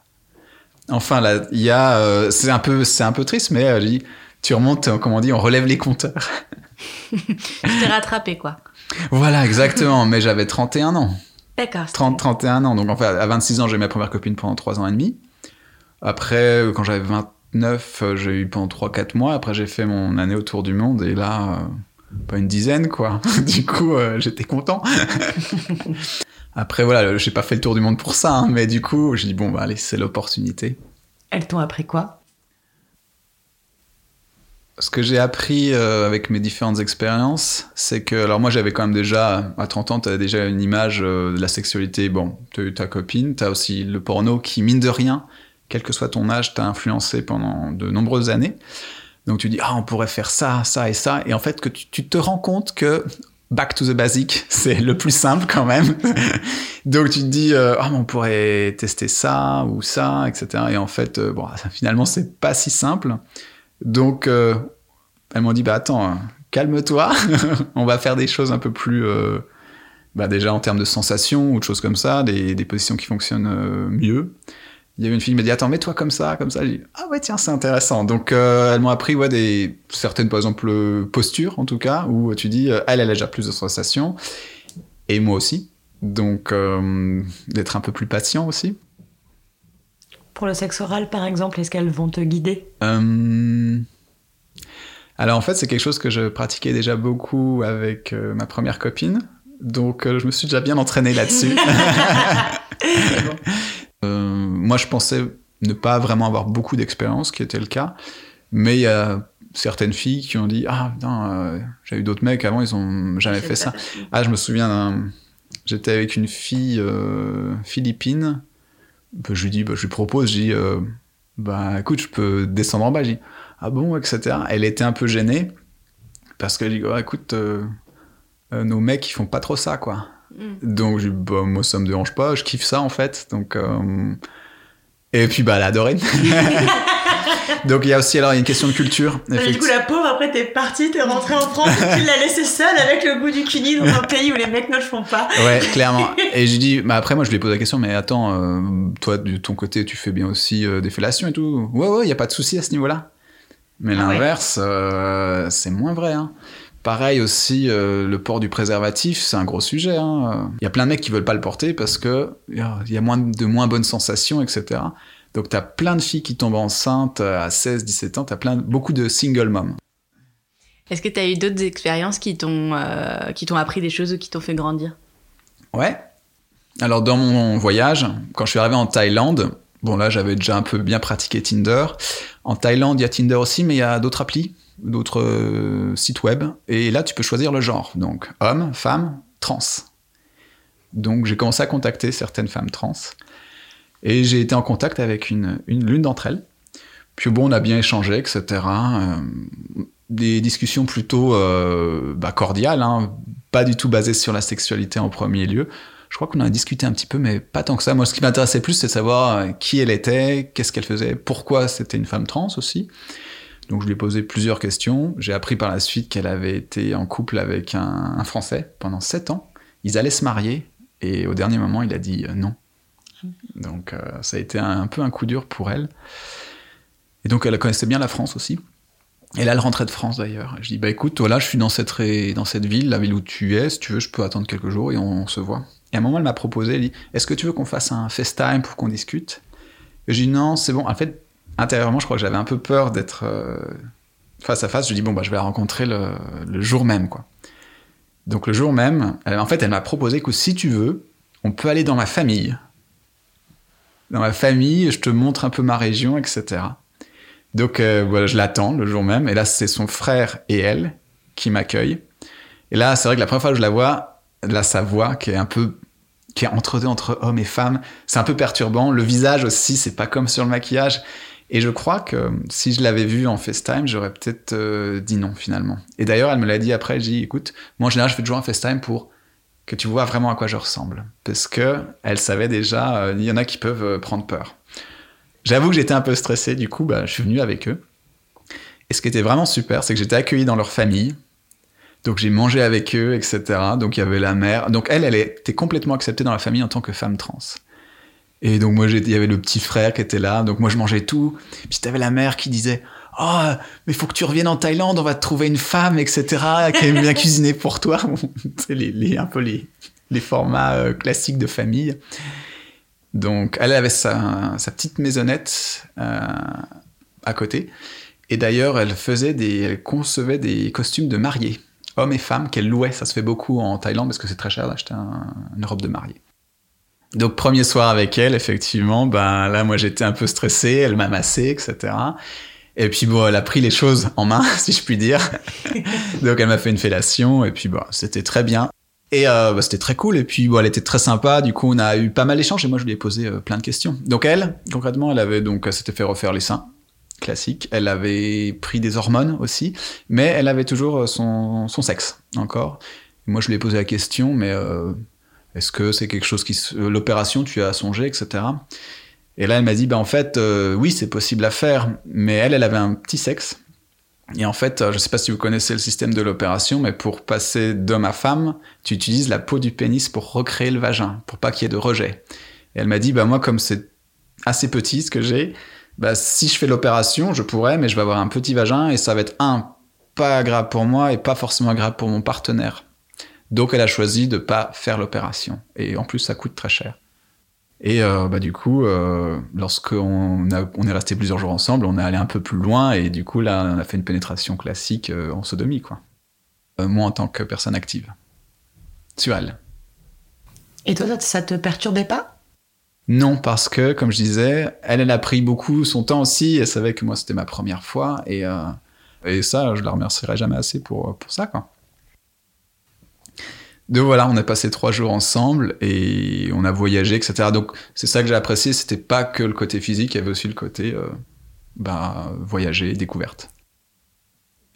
Enfin, là, il y a, euh, c'est un peu, un peu triste, mais dit, tu remontes, comment on dit, on relève les compteurs. Tu t'es rattrapé quoi voilà, exactement. mais j'avais 31 ans. D'accord. c'était- 30, 31 ans. Donc, en fait, à 26 ans, j'ai eu ma première copine pendant 3 ans et demi. Après, euh, quand j'avais 29, euh, j'ai eu pendant 3-4 mois. Après, j'ai fait mon année autour du monde. Et là, euh, pas une dizaine, quoi. du coup, euh, j'étais content. Après, voilà, j'ai pas fait le tour du monde pour ça. hein, mais du coup, j'ai dit, bon, bah, allez, c'est l'opportunité. Elles t'ont appris quoi? Ce que j'ai appris euh, avec mes différentes expériences, c'est que, alors moi j'avais quand même déjà, à 30 ans, tu as déjà une image euh, de la sexualité. Bon, tu as eu ta copine, tu as aussi le porno qui, mine de rien, quel que soit ton âge, t'a influencé pendant de nombreuses années. Donc tu dis, ah, on pourrait faire ça, ça et ça. Et en fait, que tu, te rends compte que back to the basic, c'est le plus simple quand même. Donc tu te dis, euh, ah, mais on pourrait tester ça ou ça, etc. Et en fait, euh, bon, finalement, c'est pas si simple. Donc, euh, elles m'ont dit, bah attends, euh, calme-toi, on va faire des choses un peu plus, euh, bah déjà en termes de sensations ou de choses comme ça, des, positions qui fonctionnent euh, mieux. Il y avait une fille qui m'a dit, attends, mets-toi comme ça, comme ça. J'ai dit, ah ouais, tiens, c'est intéressant. Donc, euh, elles m'ont appris, ouais, des, certaines, par exemple, postures, en tout cas, où tu dis, elle, elle a déjà plus de sensations, et moi aussi. Donc, d'être un peu plus patient aussi. Pour le sexe oral, par exemple, est-ce qu'elles vont te guider? Euh, Alors en fait, c'est quelque chose que je pratiquais déjà beaucoup avec euh, ma première copine. Donc euh, je me suis déjà bien entraîné là-dessus. Euh, moi, je pensais ne pas vraiment avoir beaucoup d'expérience, ce qui était le cas. Mais il y a certaines filles qui ont dit Ah, putain, euh, j'ai eu d'autres mecs avant, ils ont jamais fait ça. Ah, je me souviens d'un. J'étais avec une fille euh, philippine. Bah, je lui dis, bah, je lui propose, je dis, euh, bah écoute, je peux descendre en bas. Je dis, ah bon, etc. Elle était un peu gênée parce qu'elle dit, oh, écoute, euh, euh, nos mecs, ils font pas trop ça, quoi. Mm. Donc, je dis, bah, moi, ça me dérange pas, je kiffe ça, en fait. Donc, euh, et puis, bah, elle a adoré. Donc, il y a aussi, alors, il y a une question de culture. Du coup, la pauvre, après, t'es partie, t'es rentrée en France, tu l'as laissée seule avec le goût du cuni dans un pays où les mecs ne le font pas. Ouais, clairement. Et je dis, bah après, moi, je lui ai posé la question, mais attends, euh, toi, de ton côté, tu fais bien aussi euh, des fellations et tout. Ouais, ouais, il y a pas de souci à ce niveau-là. Mais Ah ouais. l'inverse, euh, c'est moins vrai. Hein. Pareil aussi, euh, le port du préservatif, c'est un gros sujet. hein. Il y a plein de mecs qui veulent pas le porter parce que il y a- il y a moins de moins bonnes sensations, etc. Donc t'as plein de filles qui tombent enceintes à 16, 17 ans, t'as plein de- beaucoup de single moms. Est-ce que tu as eu d'autres expériences qui t'ont euh, qui t'ont appris des choses ou qui t'ont fait grandir? Ouais. Alors dans mon voyage, quand je suis arrivé en Thaïlande, bon là j'avais déjà un peu bien pratiqué Tinder. En Thaïlande, il y a Tinder aussi, mais il y a d'autres applis, d'autres euh, sites web. Et là, tu peux choisir le genre. Donc homme, femme, trans. Donc j'ai commencé à contacter certaines femmes trans. Et j'ai été en contact avec une, une l'une d'entre elles. Puis bon, on a bien échangé, etc. Euh, des discussions plutôt euh, bah, cordiales, hein, pas du tout basées sur la sexualité en premier lieu. Je crois qu'on en a discuté un petit peu, mais pas tant que ça. Moi, ce qui m'intéressait plus, c'est de savoir euh, qui elle était, qu'est-ce qu'elle faisait, pourquoi c'était une femme trans aussi. Donc je lui ai posé plusieurs questions. J'ai appris par la suite qu'elle avait été en couple avec un, un Français pendant sept ans. Ils allaient se marier et au dernier moment, il a dit non. Donc euh, ça a été un, peu un coup dur pour elle. Et donc elle connaissait bien la France aussi. Et là, elle rentrait de France d'ailleurs. Je dis bah écoute, toi là, je suis dans cette dans cette ville, la ville où tu es. Si tu veux, je peux attendre quelques jours et on, on se voit. Et à un moment, elle m'a proposé, elle dit est-ce que tu veux qu'on fasse un FaceTime pour qu'on discute? Et j'ai dit non, c'est bon. En fait, intérieurement, je crois que j'avais un peu peur d'être euh, face à face. Je dis bon bah je vais la rencontrer le, le jour même quoi. Donc le jour même, elle- en fait, elle m'a proposé que si tu veux, on peut aller dans ma famille. Dans ma famille, je te montre un peu ma région, etc. Donc euh, voilà, je l'attends le jour même. Et là, c'est son frère et elle qui m'accueillent. Et là, c'est vrai que la première fois que je la vois, là, sa voix qui est un peu qui est entre deux, entre homme et femme, c'est un peu perturbant. Le visage aussi, c'est pas comme sur le maquillage. Et je crois que si je l'avais vue en FaceTime, j'aurais peut-être euh, dit non finalement. Et d'ailleurs, elle me l'a dit après. Je dis, écoute, moi en général, je fais toujours un FaceTime pour que tu vois vraiment à quoi je ressemble, parce que elle savait déjà, euh, il y en a qui peuvent euh, prendre peur. J'avoue que j'étais un peu stressé, du coup, bah, je suis venu avec eux. Et ce qui était vraiment super, c'est que j'étais accueilli dans leur famille. Donc j'ai mangé avec eux, etc. Donc il y avait la mère. Donc elle, elle était complètement acceptée dans la famille en tant que femme trans. Et donc moi, il y avait le petit frère qui était là. Donc moi, je mangeais tout. Puis t'avais la mère qui disait Oh, mais faut que tu reviennes en Thaïlande, on va te trouver une femme, etc. qui aime bien cuisiner pour toi. C'est les, un peu les, les formats euh, classiques de famille. Donc elle avait sa, sa petite maisonnette euh, à côté. Et d'ailleurs, elle faisait des, elle concevait des costumes de mariée, hommes et femmes, qu'elle louait. Ça se fait beaucoup en Thaïlande parce que c'est très cher d'acheter un- une robe de mariée. Donc premier soir avec elle, effectivement, ben là moi j'étais un peu stressé, elle m'a massé, etc. Et puis bon, elle a pris les choses en main, si je puis dire. Donc elle m'a fait une fellation et puis bon, c'était très bien. Et euh, bah, c'était très cool. Et puis bon, elle était très sympa. Du coup, on a eu pas mal d'échanges et moi je lui ai posé euh, plein de questions. Donc elle, concrètement, elle avait donc s'était fait refaire les seins, classique. Elle avait pris des hormones aussi, mais elle avait toujours euh, son, son sexe encore. Et moi je lui ai posé la question, mais est-ce que c'est quelque chose qui l'opération tu as songé, etc. Et là elle m'a dit bah en fait euh, oui c'est possible à faire, mais elle elle avait un petit sexe. Et en fait, je sais pas si vous connaissez le système de l'opération, mais pour passer d'homme à femme, tu utilises la peau du pénis pour recréer le vagin, pour pas qu'il y ait de rejet. Et elle m'a dit, bah moi, comme c'est assez petit ce que j'ai, bah si je fais l'opération, je pourrais, mais je vais avoir un petit vagin et ça va être un, pas agréable pour moi et pas forcément agréable pour mon partenaire. Donc elle a choisi de pas faire l'opération. Et en plus, ça coûte très cher. Et euh, bah, du coup, euh, lorsqu'on on est resté plusieurs jours ensemble, on est allé un peu plus loin et du coup, là, on a fait une pénétration classique euh, en sodomie, quoi. Euh, moi, en tant que personne active. Sur elle. Et toi, ça, ça te perturbait pas? Non, parce que, comme je disais, elle, elle a pris beaucoup son temps aussi. Elle savait que moi, c'était ma première fois. Et, et ça, je la remercierai jamais assez pour, pour ça, quoi. Donc voilà, on a passé trois jours ensemble et on a voyagé, etc. Donc c'est ça que j'ai apprécié. C'était pas que le côté physique, il y avait aussi le côté euh, bah, voyager, découverte.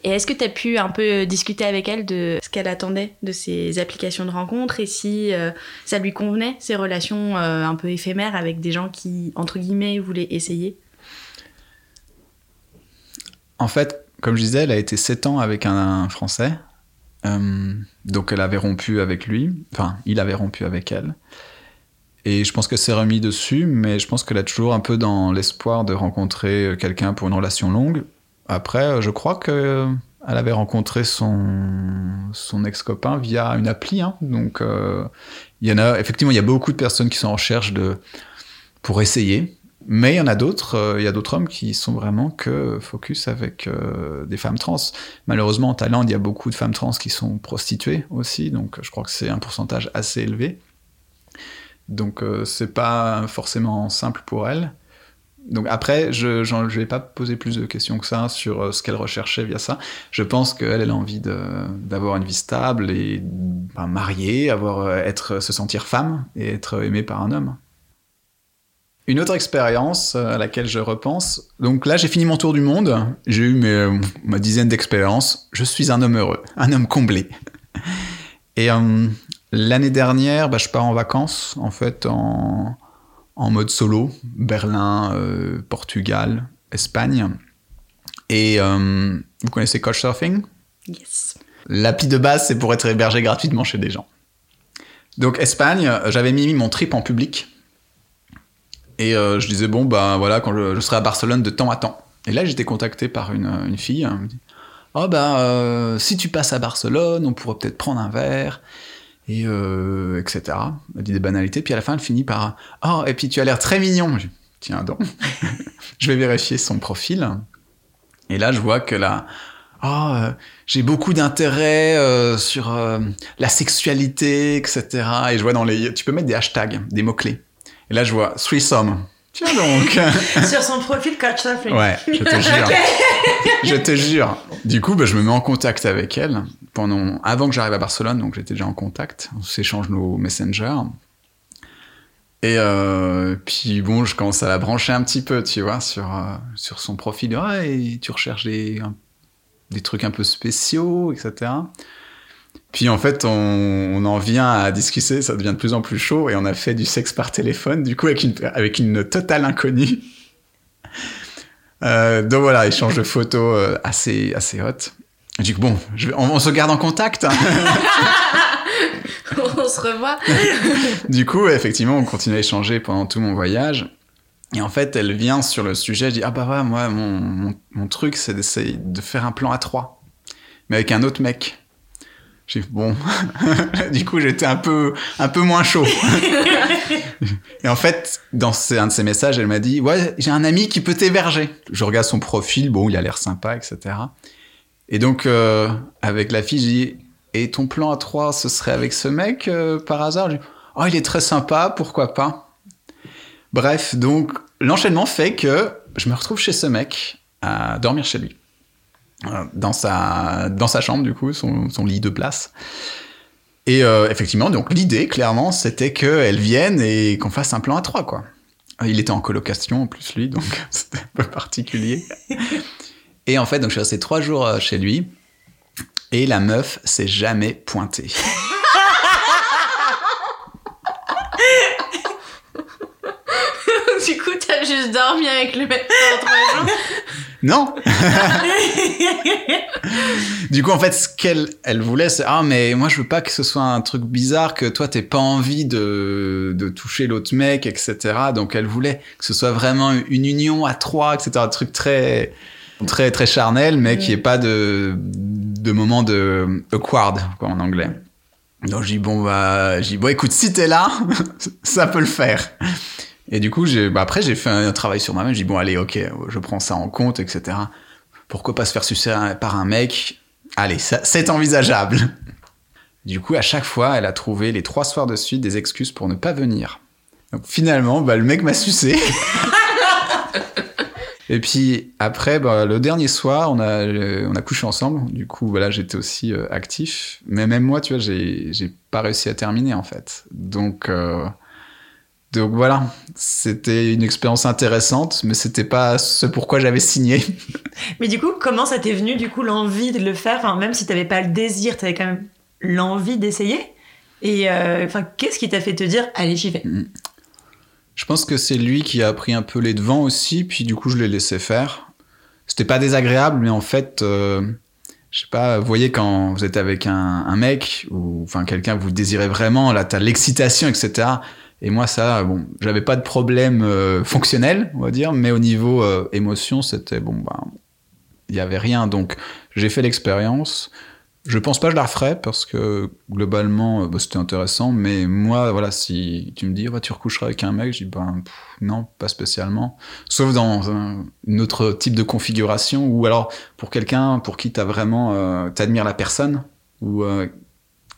Et est-ce que tu as pu un peu discuter avec elle de ce qu'elle attendait de ces applications de rencontres et si euh, ça lui convenait, ces relations euh, un peu éphémères avec des gens qui, entre guillemets, voulaient essayer? En fait, comme je disais, elle a été sept ans avec un Français. Euh, donc elle avait rompu avec lui. Enfin, il avait rompu avec elle. Et je pense qu'elle s'est remis dessus, mais je pense qu'elle a toujours un peu dans l'espoir de rencontrer quelqu'un pour une relation longue. Après, euh, je crois que Elle avait rencontré son, son ex-copain via une appli. hein. Donc, euh, il y en a, effectivement, il y a beaucoup de personnes qui sont en recherche de, pour essayer. Mais il y en a d'autres, euh, il y a d'autres hommes qui sont vraiment que focus avec euh, des femmes trans. Malheureusement, en Thaïlande, il y a beaucoup de femmes trans qui sont prostituées aussi. Donc, je crois que c'est un pourcentage assez élevé. Donc, euh, c'est pas forcément simple pour elles. Donc après, je ne vais pas poser plus de questions que ça sur ce qu'elle recherchait via ça. Je pense qu'elle elle a envie d'avoir une vie stable et ben, mariée, avoir, être, se sentir femme et être aimée par un homme. Une autre expérience euh, à laquelle je repense. Donc là, j'ai fini mon tour du monde. J'ai eu mes, euh, ma dizaine d'expériences. Je suis un homme heureux, un homme comblé. Et euh, l'année dernière, bah, je pars en vacances, en fait, en, en mode solo. Berlin, euh, Portugal, Espagne. Et euh, vous connaissez Couchsurfing? Yes. L'appli de base, c'est pour être hébergé gratuitement chez des gens. Donc Espagne, j'avais mis mon trip en public. Et euh, je disais, bon, bah voilà, quand je, serai à Barcelone de temps à temps. Et là, j'étais contacté par une, une fille. Elle me dit, oh euh, si tu passes à Barcelone, on pourrait peut-être prendre un verre. Et euh, etc. Elle dit des banalités. Puis à la fin, elle finit par, oh, et puis tu as l'air très mignon. Je Tiens donc. je vais vérifier son profil. Et là, je vois que là, oh, euh, j'ai beaucoup d'intérêt euh, sur euh, la sexualité, etc. Et je vois dans les, tu peux mettre des hashtags, des mots clés. Et là, je vois threesome. Tiens donc. Sur son profil Couchsurfing. ouais, je te jure. je te jure. Du coup, bah, je me mets en contact avec elle pendant, avant que j'arrive à Barcelone, donc j'étais déjà en contact. On s'échange nos messengers. Et euh, puis bon, je commence à la brancher un petit peu, tu vois, sur, euh, sur son profil. Ah, et tu recherches des, des trucs un peu spéciaux, etc. Puis en fait, on, on en vient à discuter, ça devient de plus en plus chaud, et on a fait du sexe par téléphone, du coup avec une, avec une totale inconnue. Euh, donc voilà, échange de photos euh, assez, assez hot. Et Du coup, bon, je on, on se garde en contact. hein. On se revoit. du coup, effectivement, on continue à échanger pendant tout mon voyage. Et en fait, elle vient sur le sujet, je dis, ah bah ouais, moi, mon, mon, mon truc, c'est d'essayer de faire un plan à trois, mais avec un autre mec. J'ai dit, bon, du coup, j'étais un peu, un peu moins chaud. Et en fait, dans un de ses messages, elle m'a dit, ouais, j'ai un ami qui peut t'héberger. Je regarde son profil, bon, il a l'air sympa, etc. Et donc, euh, avec la fille, j'ai dit, et ton plan à trois, ce serait avec ce mec, euh, par hasard? Dis, Oh, il est très sympa, pourquoi pas? Bref, donc l'enchaînement fait que je me retrouve chez ce mec à dormir chez lui. Dans sa, dans sa chambre, du coup, son, son lit de place. Et euh, effectivement, donc l'idée, clairement, c'était qu'elle vienne et qu'on fasse un plan à trois, quoi. Il était en colocation, en plus, lui, donc c'était un peu particulier. Et en fait, donc je suis resté trois jours euh, chez lui. Et la meuf s'est jamais pointée. du coup, t'as juste dormi avec le mec pendant trois jours. Non Du coup, en fait, ce qu'elle elle voulait, c'est Ah, mais moi, je veux pas que ce soit un truc bizarre, que toi, t'aies pas envie de, de toucher l'autre mec, etc. Donc, elle voulait que ce soit vraiment une union à trois, etc. Un truc très, très, très charnel, mais qui ait pas de, de moment de awkward, quoi, en anglais. Donc, dis Bon, bah, dis Bon, écoute, si t'es là, ça peut le faire. Et du coup, j'ai, bah après, j'ai fait un, travail sur moi-même. J'ai dit, bon, allez, ok, je prends ça en compte, etc. Pourquoi pas se faire sucer par un mec? Allez, ça, c'est envisageable. Du coup, à chaque fois, elle a trouvé les trois soirs de suite des excuses pour ne pas venir. Donc finalement, bah, le mec m'a sucé. Et puis après, bah, le dernier soir, on a, euh, on a couché ensemble. Du coup, voilà, j'étais aussi euh, actif. Mais même moi, tu vois, j'ai, j'ai pas réussi à terminer en fait. Donc, euh, donc voilà, c'était une expérience intéressante, mais c'était pas ce pourquoi j'avais signé. Mais du coup, comment ça t'est venu, du coup, l'envie de le faire? Enfin, même si t'avais pas le désir, t'avais quand même l'envie d'essayer. Et euh, enfin, qu'est-ce qui t'a fait te dire, allez, j'y vais? Je pense que c'est lui qui a pris un peu les devants aussi, puis du coup je l'ai laissé faire. C'était pas désagréable, mais en fait, euh, je sais pas, vous voyez quand vous êtes avec un, un mec ou enfin quelqu'un que vous désirez vraiment, là t'as l'excitation, etc. Et moi ça, bon, j'avais pas de problème euh, fonctionnel, on va dire, mais au niveau euh, émotion, c'était bon, bah, Il n'y avait rien. Donc, j'ai fait l'expérience. Je pense pas que je la referais parce que globalement, euh, bah, c'était intéressant. Mais moi, voilà, si tu me dis, ouais, tu recoucheras avec un mec, je dis, ben, non, pas spécialement. Sauf dans un, autre type de configuration ou alors pour quelqu'un pour qui t'as vraiment, euh, t'admires la personne ou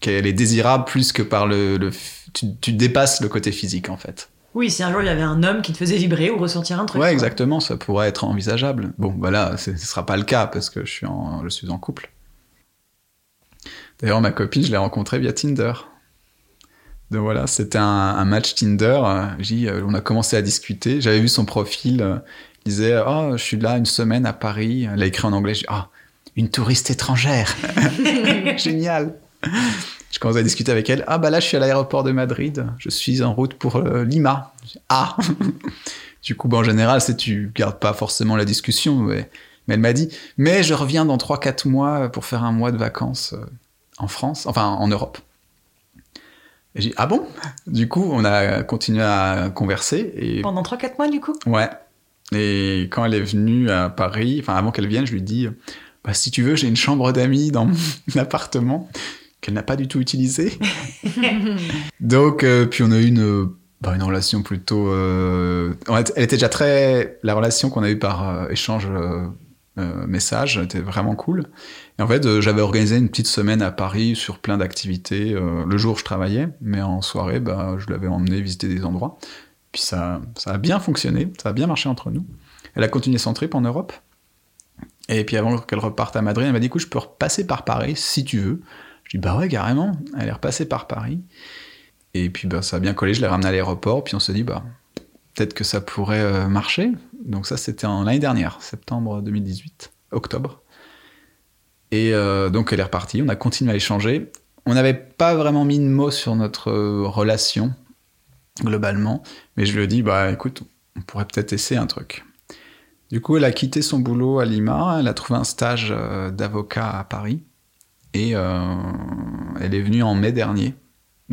qu'elle est désirable plus que par le, tu, tu dépasses le côté physique en fait. Oui, si un jour il y avait un homme qui te faisait vibrer ou ressentir un truc. Ouais, exactement, ça pourrait être envisageable. Bon, voilà, ce sera pas le cas parce que je suis en, je suis en couple. D'ailleurs, ma copine, je l'ai rencontrée via Tinder. Donc voilà, c'était un, un match Tinder. euh, euh, on a commencé à discuter. J'avais vu son profil. euh, il disait Oh, je suis là une semaine à Paris. Elle a écrit en anglais. J'ai dit, Ah, une touriste étrangère. Génial. Je commence à discuter avec elle. Ah, bah là, je suis à l'aéroport de Madrid. Je suis en route pour euh, Lima. Ah Du coup, bah, en général, c'est tu gardes pas forcément la discussion. Mais, mais elle m'a dit Mais je reviens dans 3-4 mois pour faire un mois de vacances euh, en France, enfin en Europe. Et j'ai dit, ah bon? Du coup, on a continué à converser. Et Pendant 3-4 mois, du coup? Ouais. Et quand elle est venue à Paris, enfin avant qu'elle vienne, je lui dis bah, si tu veux, j'ai une chambre d'amis dans mon appartement qu'elle n'a pas du tout utilisée. Donc, euh, puis on a eu une, bah, une relation plutôt. euh, Elle était déjà très. La relation qu'on a eue par euh, échange euh, euh, message était vraiment cool. Et en fait, j'avais organisé une petite semaine à Paris sur plein d'activités. Le jour, je travaillais, mais en soirée, bah, je l'avais emmené visiter des endroits. Puis ça, ça a bien fonctionné, ça a bien marché entre nous. Elle a continué son trip en Europe. Et puis avant qu'elle reparte à Madrid, elle m'a dit écoute, je peux repasser par Paris si tu veux. Je dis bah ouais, carrément. Elle est repassée par Paris. Et puis bah, ça a bien collé, je l'ai ramenée à l'aéroport. Puis on s'est dit bah peut-être que ça pourrait euh, marcher. Donc ça, c'était en l'année dernière, septembre 2018, octobre. Et euh, donc elle est repartie, on a continué à échanger. On n'avait pas vraiment mis de mots sur notre euh, relation, globalement. Mais je lui ai dit, bah écoute, on pourrait peut-être essayer un truc. Du coup, elle a quitté son boulot à Lima, elle a trouvé un stage d'avocat à Paris, et euh, elle est venue en mai dernier,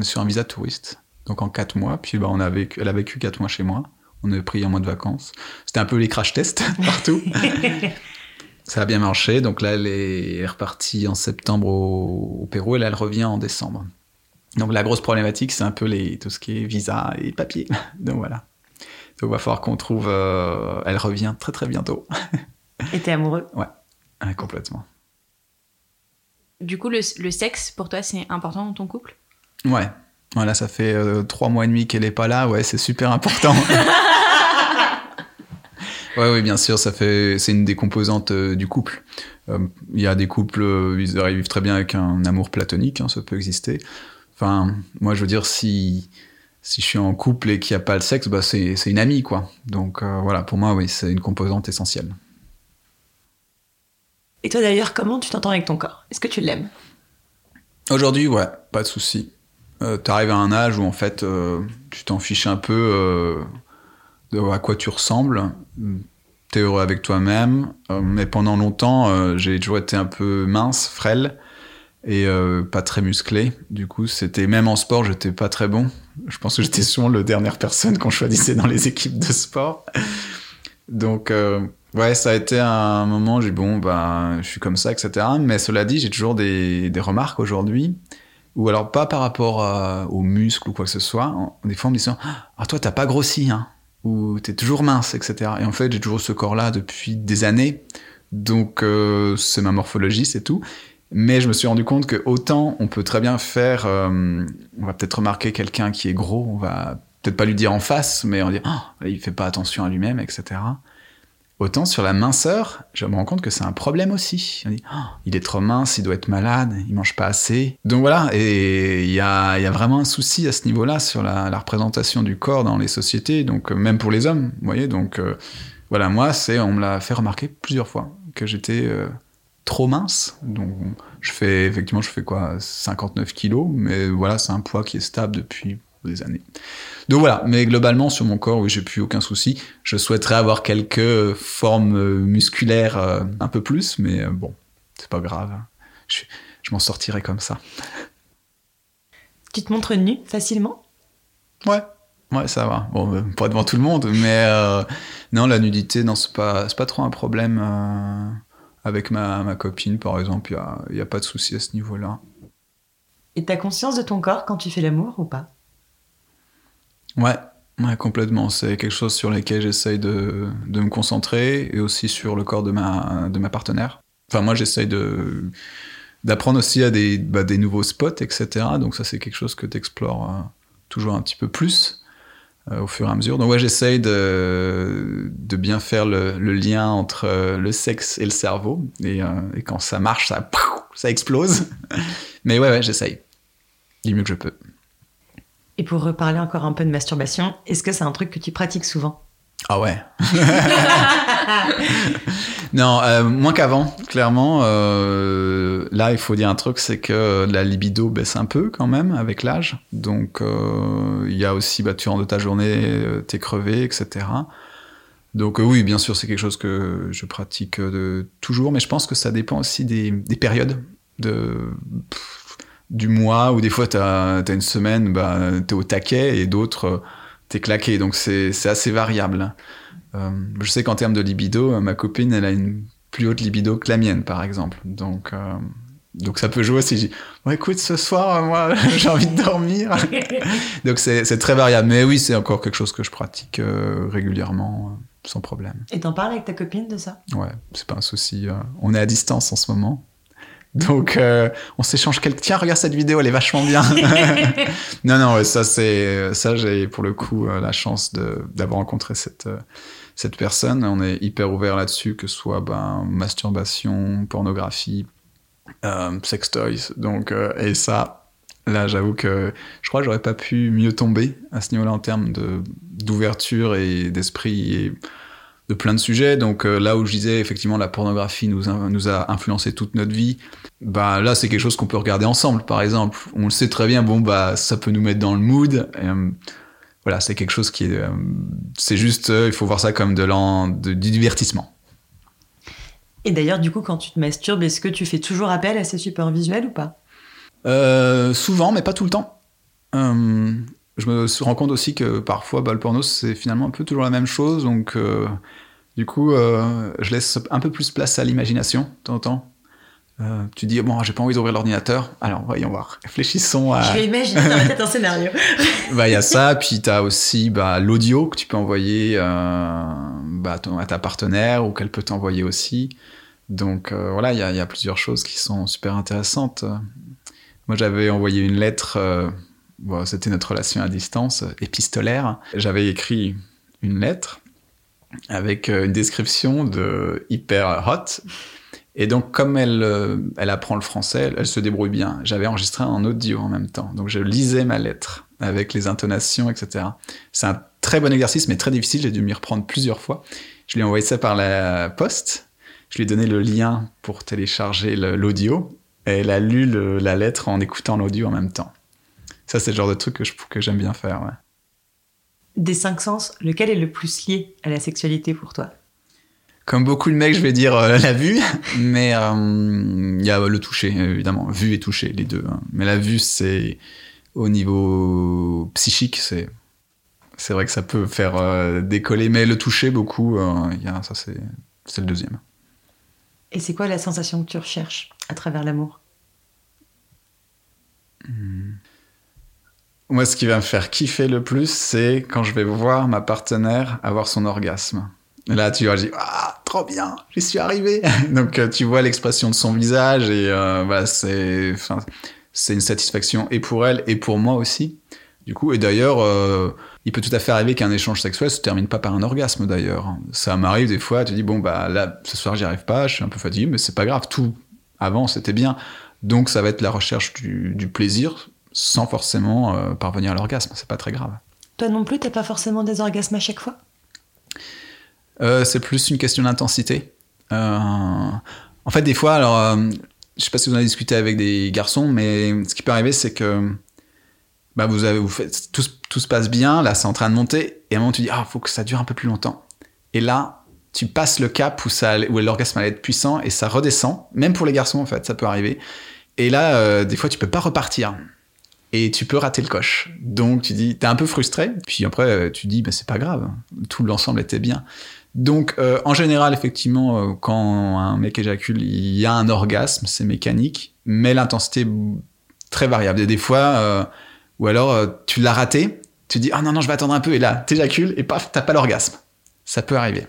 sur un visa touriste, donc en quatre mois, puis bah, on a vécu, elle a vécu quatre mois chez moi, on a pris un mois de vacances. C'était un peu les crash tests partout. Ça a bien marché, donc là elle est repartie en septembre au, au Pérou, et là elle revient en décembre. Donc la grosse problématique, c'est un peu les, tout ce qui est visa et papier. Donc voilà. Donc il va falloir qu'on trouve. euh, elle revient très très bientôt. Et t'es amoureux? Ouais, complètement. Du coup, le, le sexe, pour toi, c'est important dans ton couple? Ouais. Voilà, ça fait euh, trois mois et demi qu'elle est pas là. Ouais, c'est super important. ouais, oui, bien sûr, ça fait. C'est une des composantes euh, du couple. Euh, Il y a des couples, ils arrivent très bien avec un amour platonique, hein, ça peut exister. Enfin, moi, je veux dire, si si je suis en couple et qu'il n'y a pas le sexe, bah c'est c'est une amie, quoi. Donc voilà, pour moi, oui, c'est une composante essentielle. Et toi d'ailleurs, comment tu t'entends avec ton corps? Est-ce que tu l'aimes? Aujourd'hui, ouais, pas de souci. Euh, T'arrives à un âge où en fait, euh, tu t'en fiches un peu euh, de à quoi tu ressembles. T'es heureux avec toi-même. Euh, mais pendant longtemps, j'ai toujours été un peu mince, frêle et pas très musclé. Du coup, c'était même en sport, j'étais pas très bon. Je pense que j'étais souvent la dernière personne qu'on choisissait dans les équipes de sport. Donc, ouais, ça a été un moment, j'ai dit, bon, bah, je suis comme ça, etc. Mais cela dit, j'ai toujours des, des remarques aujourd'hui, ou alors pas par rapport aux muscles ou quoi que ce soit. Des fois, on me dit, ah, toi, t'as pas grossi, hein, ou t'es toujours mince, etc. Et en fait, j'ai toujours ce corps-là depuis des années. Donc, euh, c'est ma morphologie, c'est tout. Mais je me suis rendu compte que autant on peut très bien faire, euh, on va peut-être remarquer quelqu'un qui est gros, on va peut-être pas lui dire en face, mais on dit Ah, il fait pas attention à lui-même, etc. Autant sur la minceur, je me rends compte que c'est un problème aussi. Ah, il est trop mince, il doit être malade, il mange pas assez. Donc voilà, et il y a, vraiment un souci à ce niveau-là sur la, la représentation du corps dans les sociétés, donc euh, même pour les hommes, vous voyez. Donc euh, voilà, moi, c'est on me l'a fait remarquer plusieurs fois que j'étais euh, trop mince. Donc je fais effectivement, je fais quoi, 59 kilos, mais voilà, c'est un poids qui est stable depuis des années. Donc voilà, mais globalement sur mon corps, oui, j'ai plus aucun souci. Je souhaiterais avoir quelques formes musculaires euh, un peu plus, mais euh, bon, c'est pas grave. Je, je m'en sortirai comme ça. Tu te montres nu facilement? Ouais, ouais, ça va. Bon, euh, pas devant tout le monde, mais euh, non, la nudité, non, c'est pas, c'est pas trop un problème. avec ma, ma copine, par exemple, il n'y a, y a pas de souci à ce niveau-là. Et t'as conscience de ton corps quand tu fais l'amour ou pas? Ouais, ouais, complètement. C'est quelque chose sur lequel j'essaye de, de me concentrer et aussi sur le corps de ma, de ma partenaire. Enfin, moi, j'essaye de d'apprendre aussi à des, bah, des nouveaux spots, etc. Donc ça, c'est quelque chose que tu explores toujours un petit peu plus euh, au fur et à mesure. Donc ouais, j'essaye de, de bien faire le, lien entre euh, le sexe et le cerveau. Et, euh, et quand ça marche, ça, ça explose. Mais ouais, ouais, j'essaye. Du mieux que je peux. Et pour reparler encore un peu de masturbation, est-ce que c'est un truc que tu pratiques souvent? Ah ouais. non, euh, moins qu'avant, clairement. Euh, là, il faut dire un truc, c'est que la libido baisse un peu quand même avec l'âge. Donc, euh, il y a aussi, bah, tu rentres de ta journée, t'es crevé, etc. Donc oui, bien sûr, c'est quelque chose que je pratique toujours, mais je pense que ça dépend aussi des, des périodes de, du mois, où des fois, t'as as une semaine, bah, t'es au taquet, et d'autres, euh, t'es claqué. Donc c'est assez variable. Euh, je sais qu'en termes de libido, euh, ma copine, elle a une plus haute libido que la mienne, par exemple. Donc, euh, donc ça peut jouer si bon, écoute, ce soir, moi, j'ai envie de dormir. donc c'est très variable. Mais oui, c'est encore quelque chose que je pratique euh, régulièrement, sans problème. Et t'en parles avec ta copine de ça? Ouais, c'est pas un souci. On est à distance en ce moment. Donc, euh, on s'échange quelques. Tiens, regarde cette vidéo, elle est vachement bien. non, non, ça, c'est. Ça, j'ai pour le coup euh, la chance d'avoir rencontré cette, euh, cette personne. On est hyper ouvert là-dessus, que ce soit ben, masturbation, pornographie, euh, sex toys. Donc, euh, et ça, là, j'avoue que je crois que j'aurais pas pu mieux tomber à ce niveau-là en termes de- d'ouverture et d'esprit et de plein de sujets. Donc euh, là où je disais effectivement la pornographie nous a, nous a influencé toute notre vie, bah là c'est quelque chose qu'on peut regarder ensemble par exemple. On le sait très bien, bon bah ça peut nous mettre dans le mood. Et, euh, voilà, c'est quelque chose qui est, euh, c'est juste, il faut voir ça comme de, l'en- de- du divertissement. Et d'ailleurs, du coup, quand tu te masturbes, est-ce que tu fais toujours appel à ces supports visuels ou pas? Souvent, mais pas tout le temps. Je me rends compte aussi que parfois, bah, le porno, c'est finalement un peu toujours la même chose. Donc, euh, du coup, euh, je laisse un peu plus place à l'imagination de temps en temps. Euh, tu dis, bon, j'ai pas envie d'ouvrir l'ordinateur. Alors, voyons voir. Réfléchissons à. Je vais imaginer dans tête un scénario. Bah, il y a ça, puis tu as aussi bah, l'audio que tu peux envoyer euh, bah, à ton- à ta partenaire ou qu'elle peut t'envoyer aussi. Donc voilà, il y, a- il y a plusieurs choses qui sont super intéressantes. Moi, j'avais envoyé une lettre, c'était notre relation à distance, épistolaire. J'avais écrit une lettre avec euh, une description de hyper hot. Et donc, comme elle, euh, elle apprend le français, elle, se débrouille bien. J'avais enregistré en audio en même temps. Donc, je lisais ma lettre avec les intonations, etc. C'est un très bon exercice, mais très difficile. J'ai dû m'y reprendre plusieurs fois. Je lui ai envoyé ça par la poste. Je lui ai donné le lien pour télécharger l'audio. Et elle a lu la lettre en écoutant l'audio en même temps. Ça, c'est le genre de truc que je- que j'aime bien faire. ouais. Des cinq sens, lequel est le plus lié à la sexualité pour toi? Comme beaucoup de mecs, je vais dire euh, la vue, mais euh, il y a le toucher, évidemment. Vue et toucher, les deux. hein. Mais la vue, c'est au niveau psychique, c'est c'est vrai que ça peut faire euh, décoller, mais le toucher beaucoup, y a, ça c'est c'est le deuxième. Et c'est quoi la sensation que tu recherches à travers l'amour? Moi, ce qui va me faire kiffer le plus, c'est quand je vais voir ma partenaire avoir son orgasme. Là, tu vois, je dis ah trop bien, j'y suis arrivé. Donc euh, tu vois l'expression de son visage et euh, voilà, c'est, une satisfaction et pour elle et pour moi aussi. Du coup, et d'ailleurs, euh, il peut tout à fait arriver qu'un échange sexuel se termine pas par un orgasme d'ailleurs. Ça m'arrive des fois, tu dis bon bah là, ce soir j'y arrive pas, je suis un peu fatigué, mais c'est pas grave, tout avant c'était bien. Donc ça va être la recherche du plaisir sans forcément euh, parvenir à l'orgasme, c'est pas très grave. Toi non plus, t'as pas forcément des orgasmes à chaque fois? Euh, c'est plus une question d'intensité. Euh, en fait, des fois, alors, je sais pas si vous en avez discuté avec des garçons, mais ce qui peut arriver, c'est que bah, vous avez, vous faites, tout, se- tout se passe bien, là, c'est en train de monter, et à un moment, tu dis, ah, faut que ça dure un peu plus longtemps. Et là, tu passes le cap où, ça, où l'orgasme allait être puissant, et ça redescend, même pour les garçons, en fait, ça peut arriver. Et là, euh, des fois, tu peux pas repartir. Et tu peux rater le coche. Donc, tu dis, t'es un peu frustré, puis après, euh, tu dis, bah, c'est pas grave, tout l'ensemble était bien. Donc, euh, en général, effectivement, euh, quand un mec éjacule, il y a un orgasme, c'est mécanique, mais l'intensité est très variable. Et des fois, euh, ou alors euh, tu l'as raté, tu dis, ah non, non, je vais attendre un peu, et là, t'éjacules, et paf, t'as pas l'orgasme. Ça peut arriver.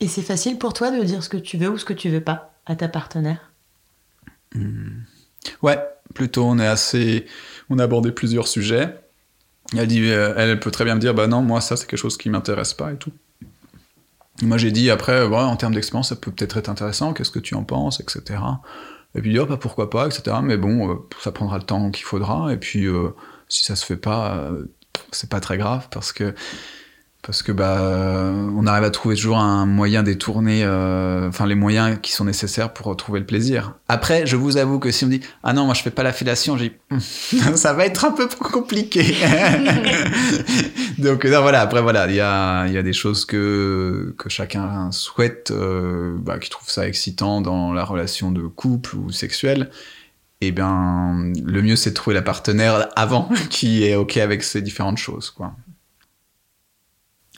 Et c'est facile pour toi de dire ce que tu veux ou ce que tu veux pas à ta partenaire? Ouais, plutôt, on est assez. On a abordé plusieurs sujets. Elle, dit, euh, elle peut très bien me dire, bah non, moi, ça, c'est quelque chose qui m'intéresse pas et tout. Moi, j'ai dit, après, ouais, en termes d'expérience, ça peut peut-être être intéressant, qu'est-ce que tu en penses, etc. Et puis, oh, bah, pourquoi pas, etc. Mais bon, euh, ça prendra le temps qu'il faudra. Et puis, euh, si ça se fait pas, euh, c'est pas très grave parce que parce que bah on arrive à trouver toujours un moyen détourner euh, enfin les moyens qui sont nécessaires pour retrouver le plaisir. Après, je vous avoue que si on me dit ah non, moi je fais pas la fellation, j'ai ça va être un peu compliqué. Donc non, voilà, après voilà, il y a il y a des choses que que chacun souhaite euh, bah, qui trouve ça excitant dans la relation de couple ou sexuelle. Et bien, le mieux c'est de trouver la partenaire avant qui est ok avec ces différentes choses, quoi.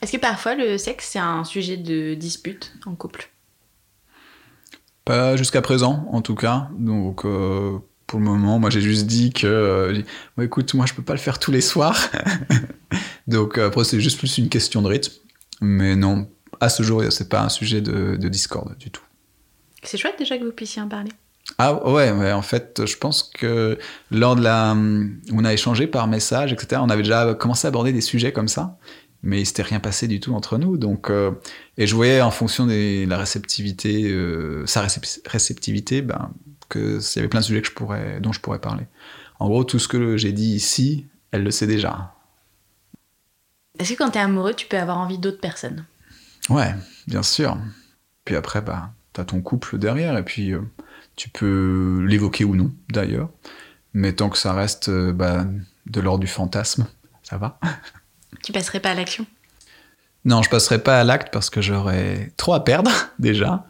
Est-ce que parfois le sexe c'est un sujet de dispute en couple? Pas jusqu'à présent, en tout cas. Donc, euh, pour le moment, moi, j'ai juste dit que, euh, Bon, écoute, moi, je peux pas le faire tous les soirs. Donc, euh, après, c'est juste plus une question de rythme. Mais non, à ce jour, c'est pas un sujet de, de discorde du tout. C'est chouette déjà que vous puissiez en parler. Ah ouais, ouais, en fait, je pense que lors de la... On a échangé par message, etc. On avait déjà commencé à aborder des sujets comme ça, mais il s'était rien passé du tout entre nous. Donc, euh, et je voyais en fonction de la réceptivité, euh, sa récep- réceptivité, ben, que s'il y avait plein de sujets que je pourrais, dont je pourrais parler. En gros, tout ce que j'ai dit ici, elle le sait déjà. Est-ce que quand t'es amoureux, tu peux avoir envie d'autres personnes? Ouais, bien sûr. Puis après, bah, t'as ton couple derrière, et puis euh, tu peux l'évoquer ou non, d'ailleurs. Mais tant que ça reste bah, de l'ordre du fantasme, ça va. Tu passerais pas à l'action? Non, je passerai pas à l'acte parce que j'aurais trop à perdre, déjà.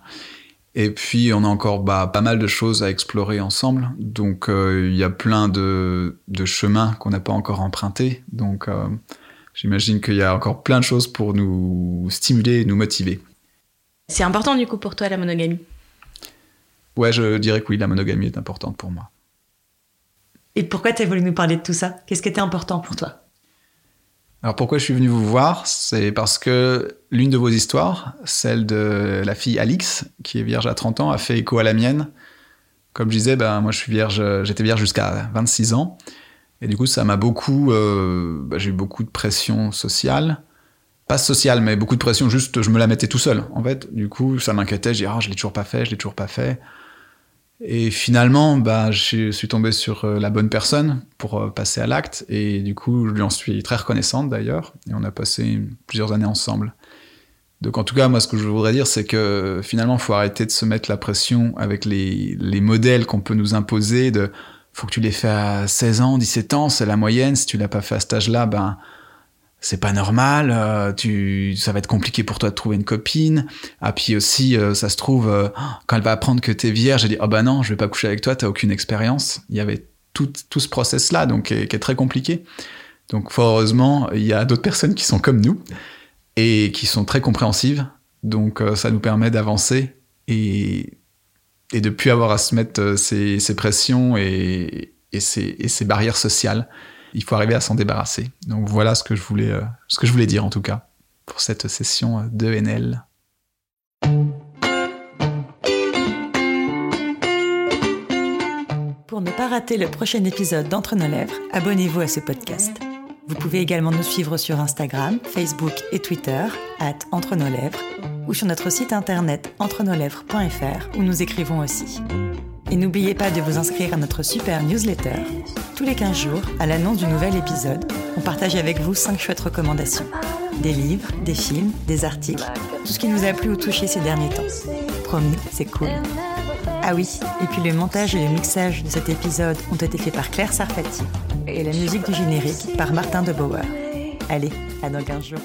Et puis, on a encore bah, pas mal de choses à explorer ensemble. Donc, euh, il y a plein de, de chemins qu'on n'a pas encore empruntés. Donc, euh, j'imagine qu'il y a encore plein de choses pour nous stimuler et nous motiver. C'est important du coup pour toi la monogamie? Ouais, je dirais que oui, la monogamie est importante pour moi. Et pourquoi tu as voulu nous parler de tout ça? Qu'est-ce qui était important pour toi? Alors pourquoi je suis venu vous voir C'est parce que l'une de vos histoires, celle de la fille Alix, qui est vierge à 30 ans, a fait écho à la mienne. Comme je disais, ben, moi je suis vierge, j'étais vierge jusqu'à 26 ans. Et du coup, ça m'a beaucoup. euh, ben, j'ai eu beaucoup de pression sociale. Pas sociale, mais beaucoup de pression, juste je me la mettais tout seul. En fait, du coup, ça m'inquiétait. Je dis, ah, je l'ai toujours pas fait, je l'ai toujours pas fait. Et finalement, bah, je suis tombé sur euh, la bonne personne pour euh, passer à l'acte. Et du coup, je lui en suis très reconnaissante d'ailleurs. Et on a passé plusieurs années ensemble. Donc en tout cas, moi, ce que je voudrais dire, c'est que finalement, il faut arrêter de se mettre la pression avec les, les modèles qu'on peut nous imposer de faut que tu l'aies fait à 16 ans, 17 ans, c'est la moyenne. Si tu l'as pas fait à cet âge-là, ben c'est pas normal. euh, tu, ça va être compliqué pour toi de trouver une copine. Ah puis aussi, euh, ça se trouve, euh, quand elle va apprendre que t'es vierge, elle dit oh bah non, je vais pas coucher avec toi, t'as aucune expérience. Il y avait tout, tout ce process-là, donc qui est, très compliqué. Donc fort heureusement, il y a d'autres personnes qui sont comme nous et qui sont très compréhensives. Donc ça nous permet d'avancer et, et de plus avoir à se mettre ces, ces pressions et, et, ces, et ces barrières sociales. Il faut arriver à s'en débarrasser. Donc voilà ce que je voulais, euh, ce que je voulais dire en tout cas pour cette session de NL. Pour ne pas rater le prochain épisode d'Entre nos lèvres, abonnez-vous à ce podcast. Vous pouvez également nous suivre sur Instagram, Facebook et Twitter, at Entre nos lèvres, ou sur notre site internet entrenoslèvres.fr où nous écrivons aussi. Et n'oubliez pas de vous inscrire à notre super newsletter. Tous les 15 jours, à l'annonce du nouvel épisode, on partage avec vous 5 chouettes recommandations. Des livres, des films, des articles, tout ce qui nous a plu ou touché ces derniers temps. Promis, c'est cool. Ah oui, et puis le montage et le mixage de cet épisode ont été faits par Claire Sarfati et la musique du générique par Martin de Bauer. Allez, à dans 15 jours.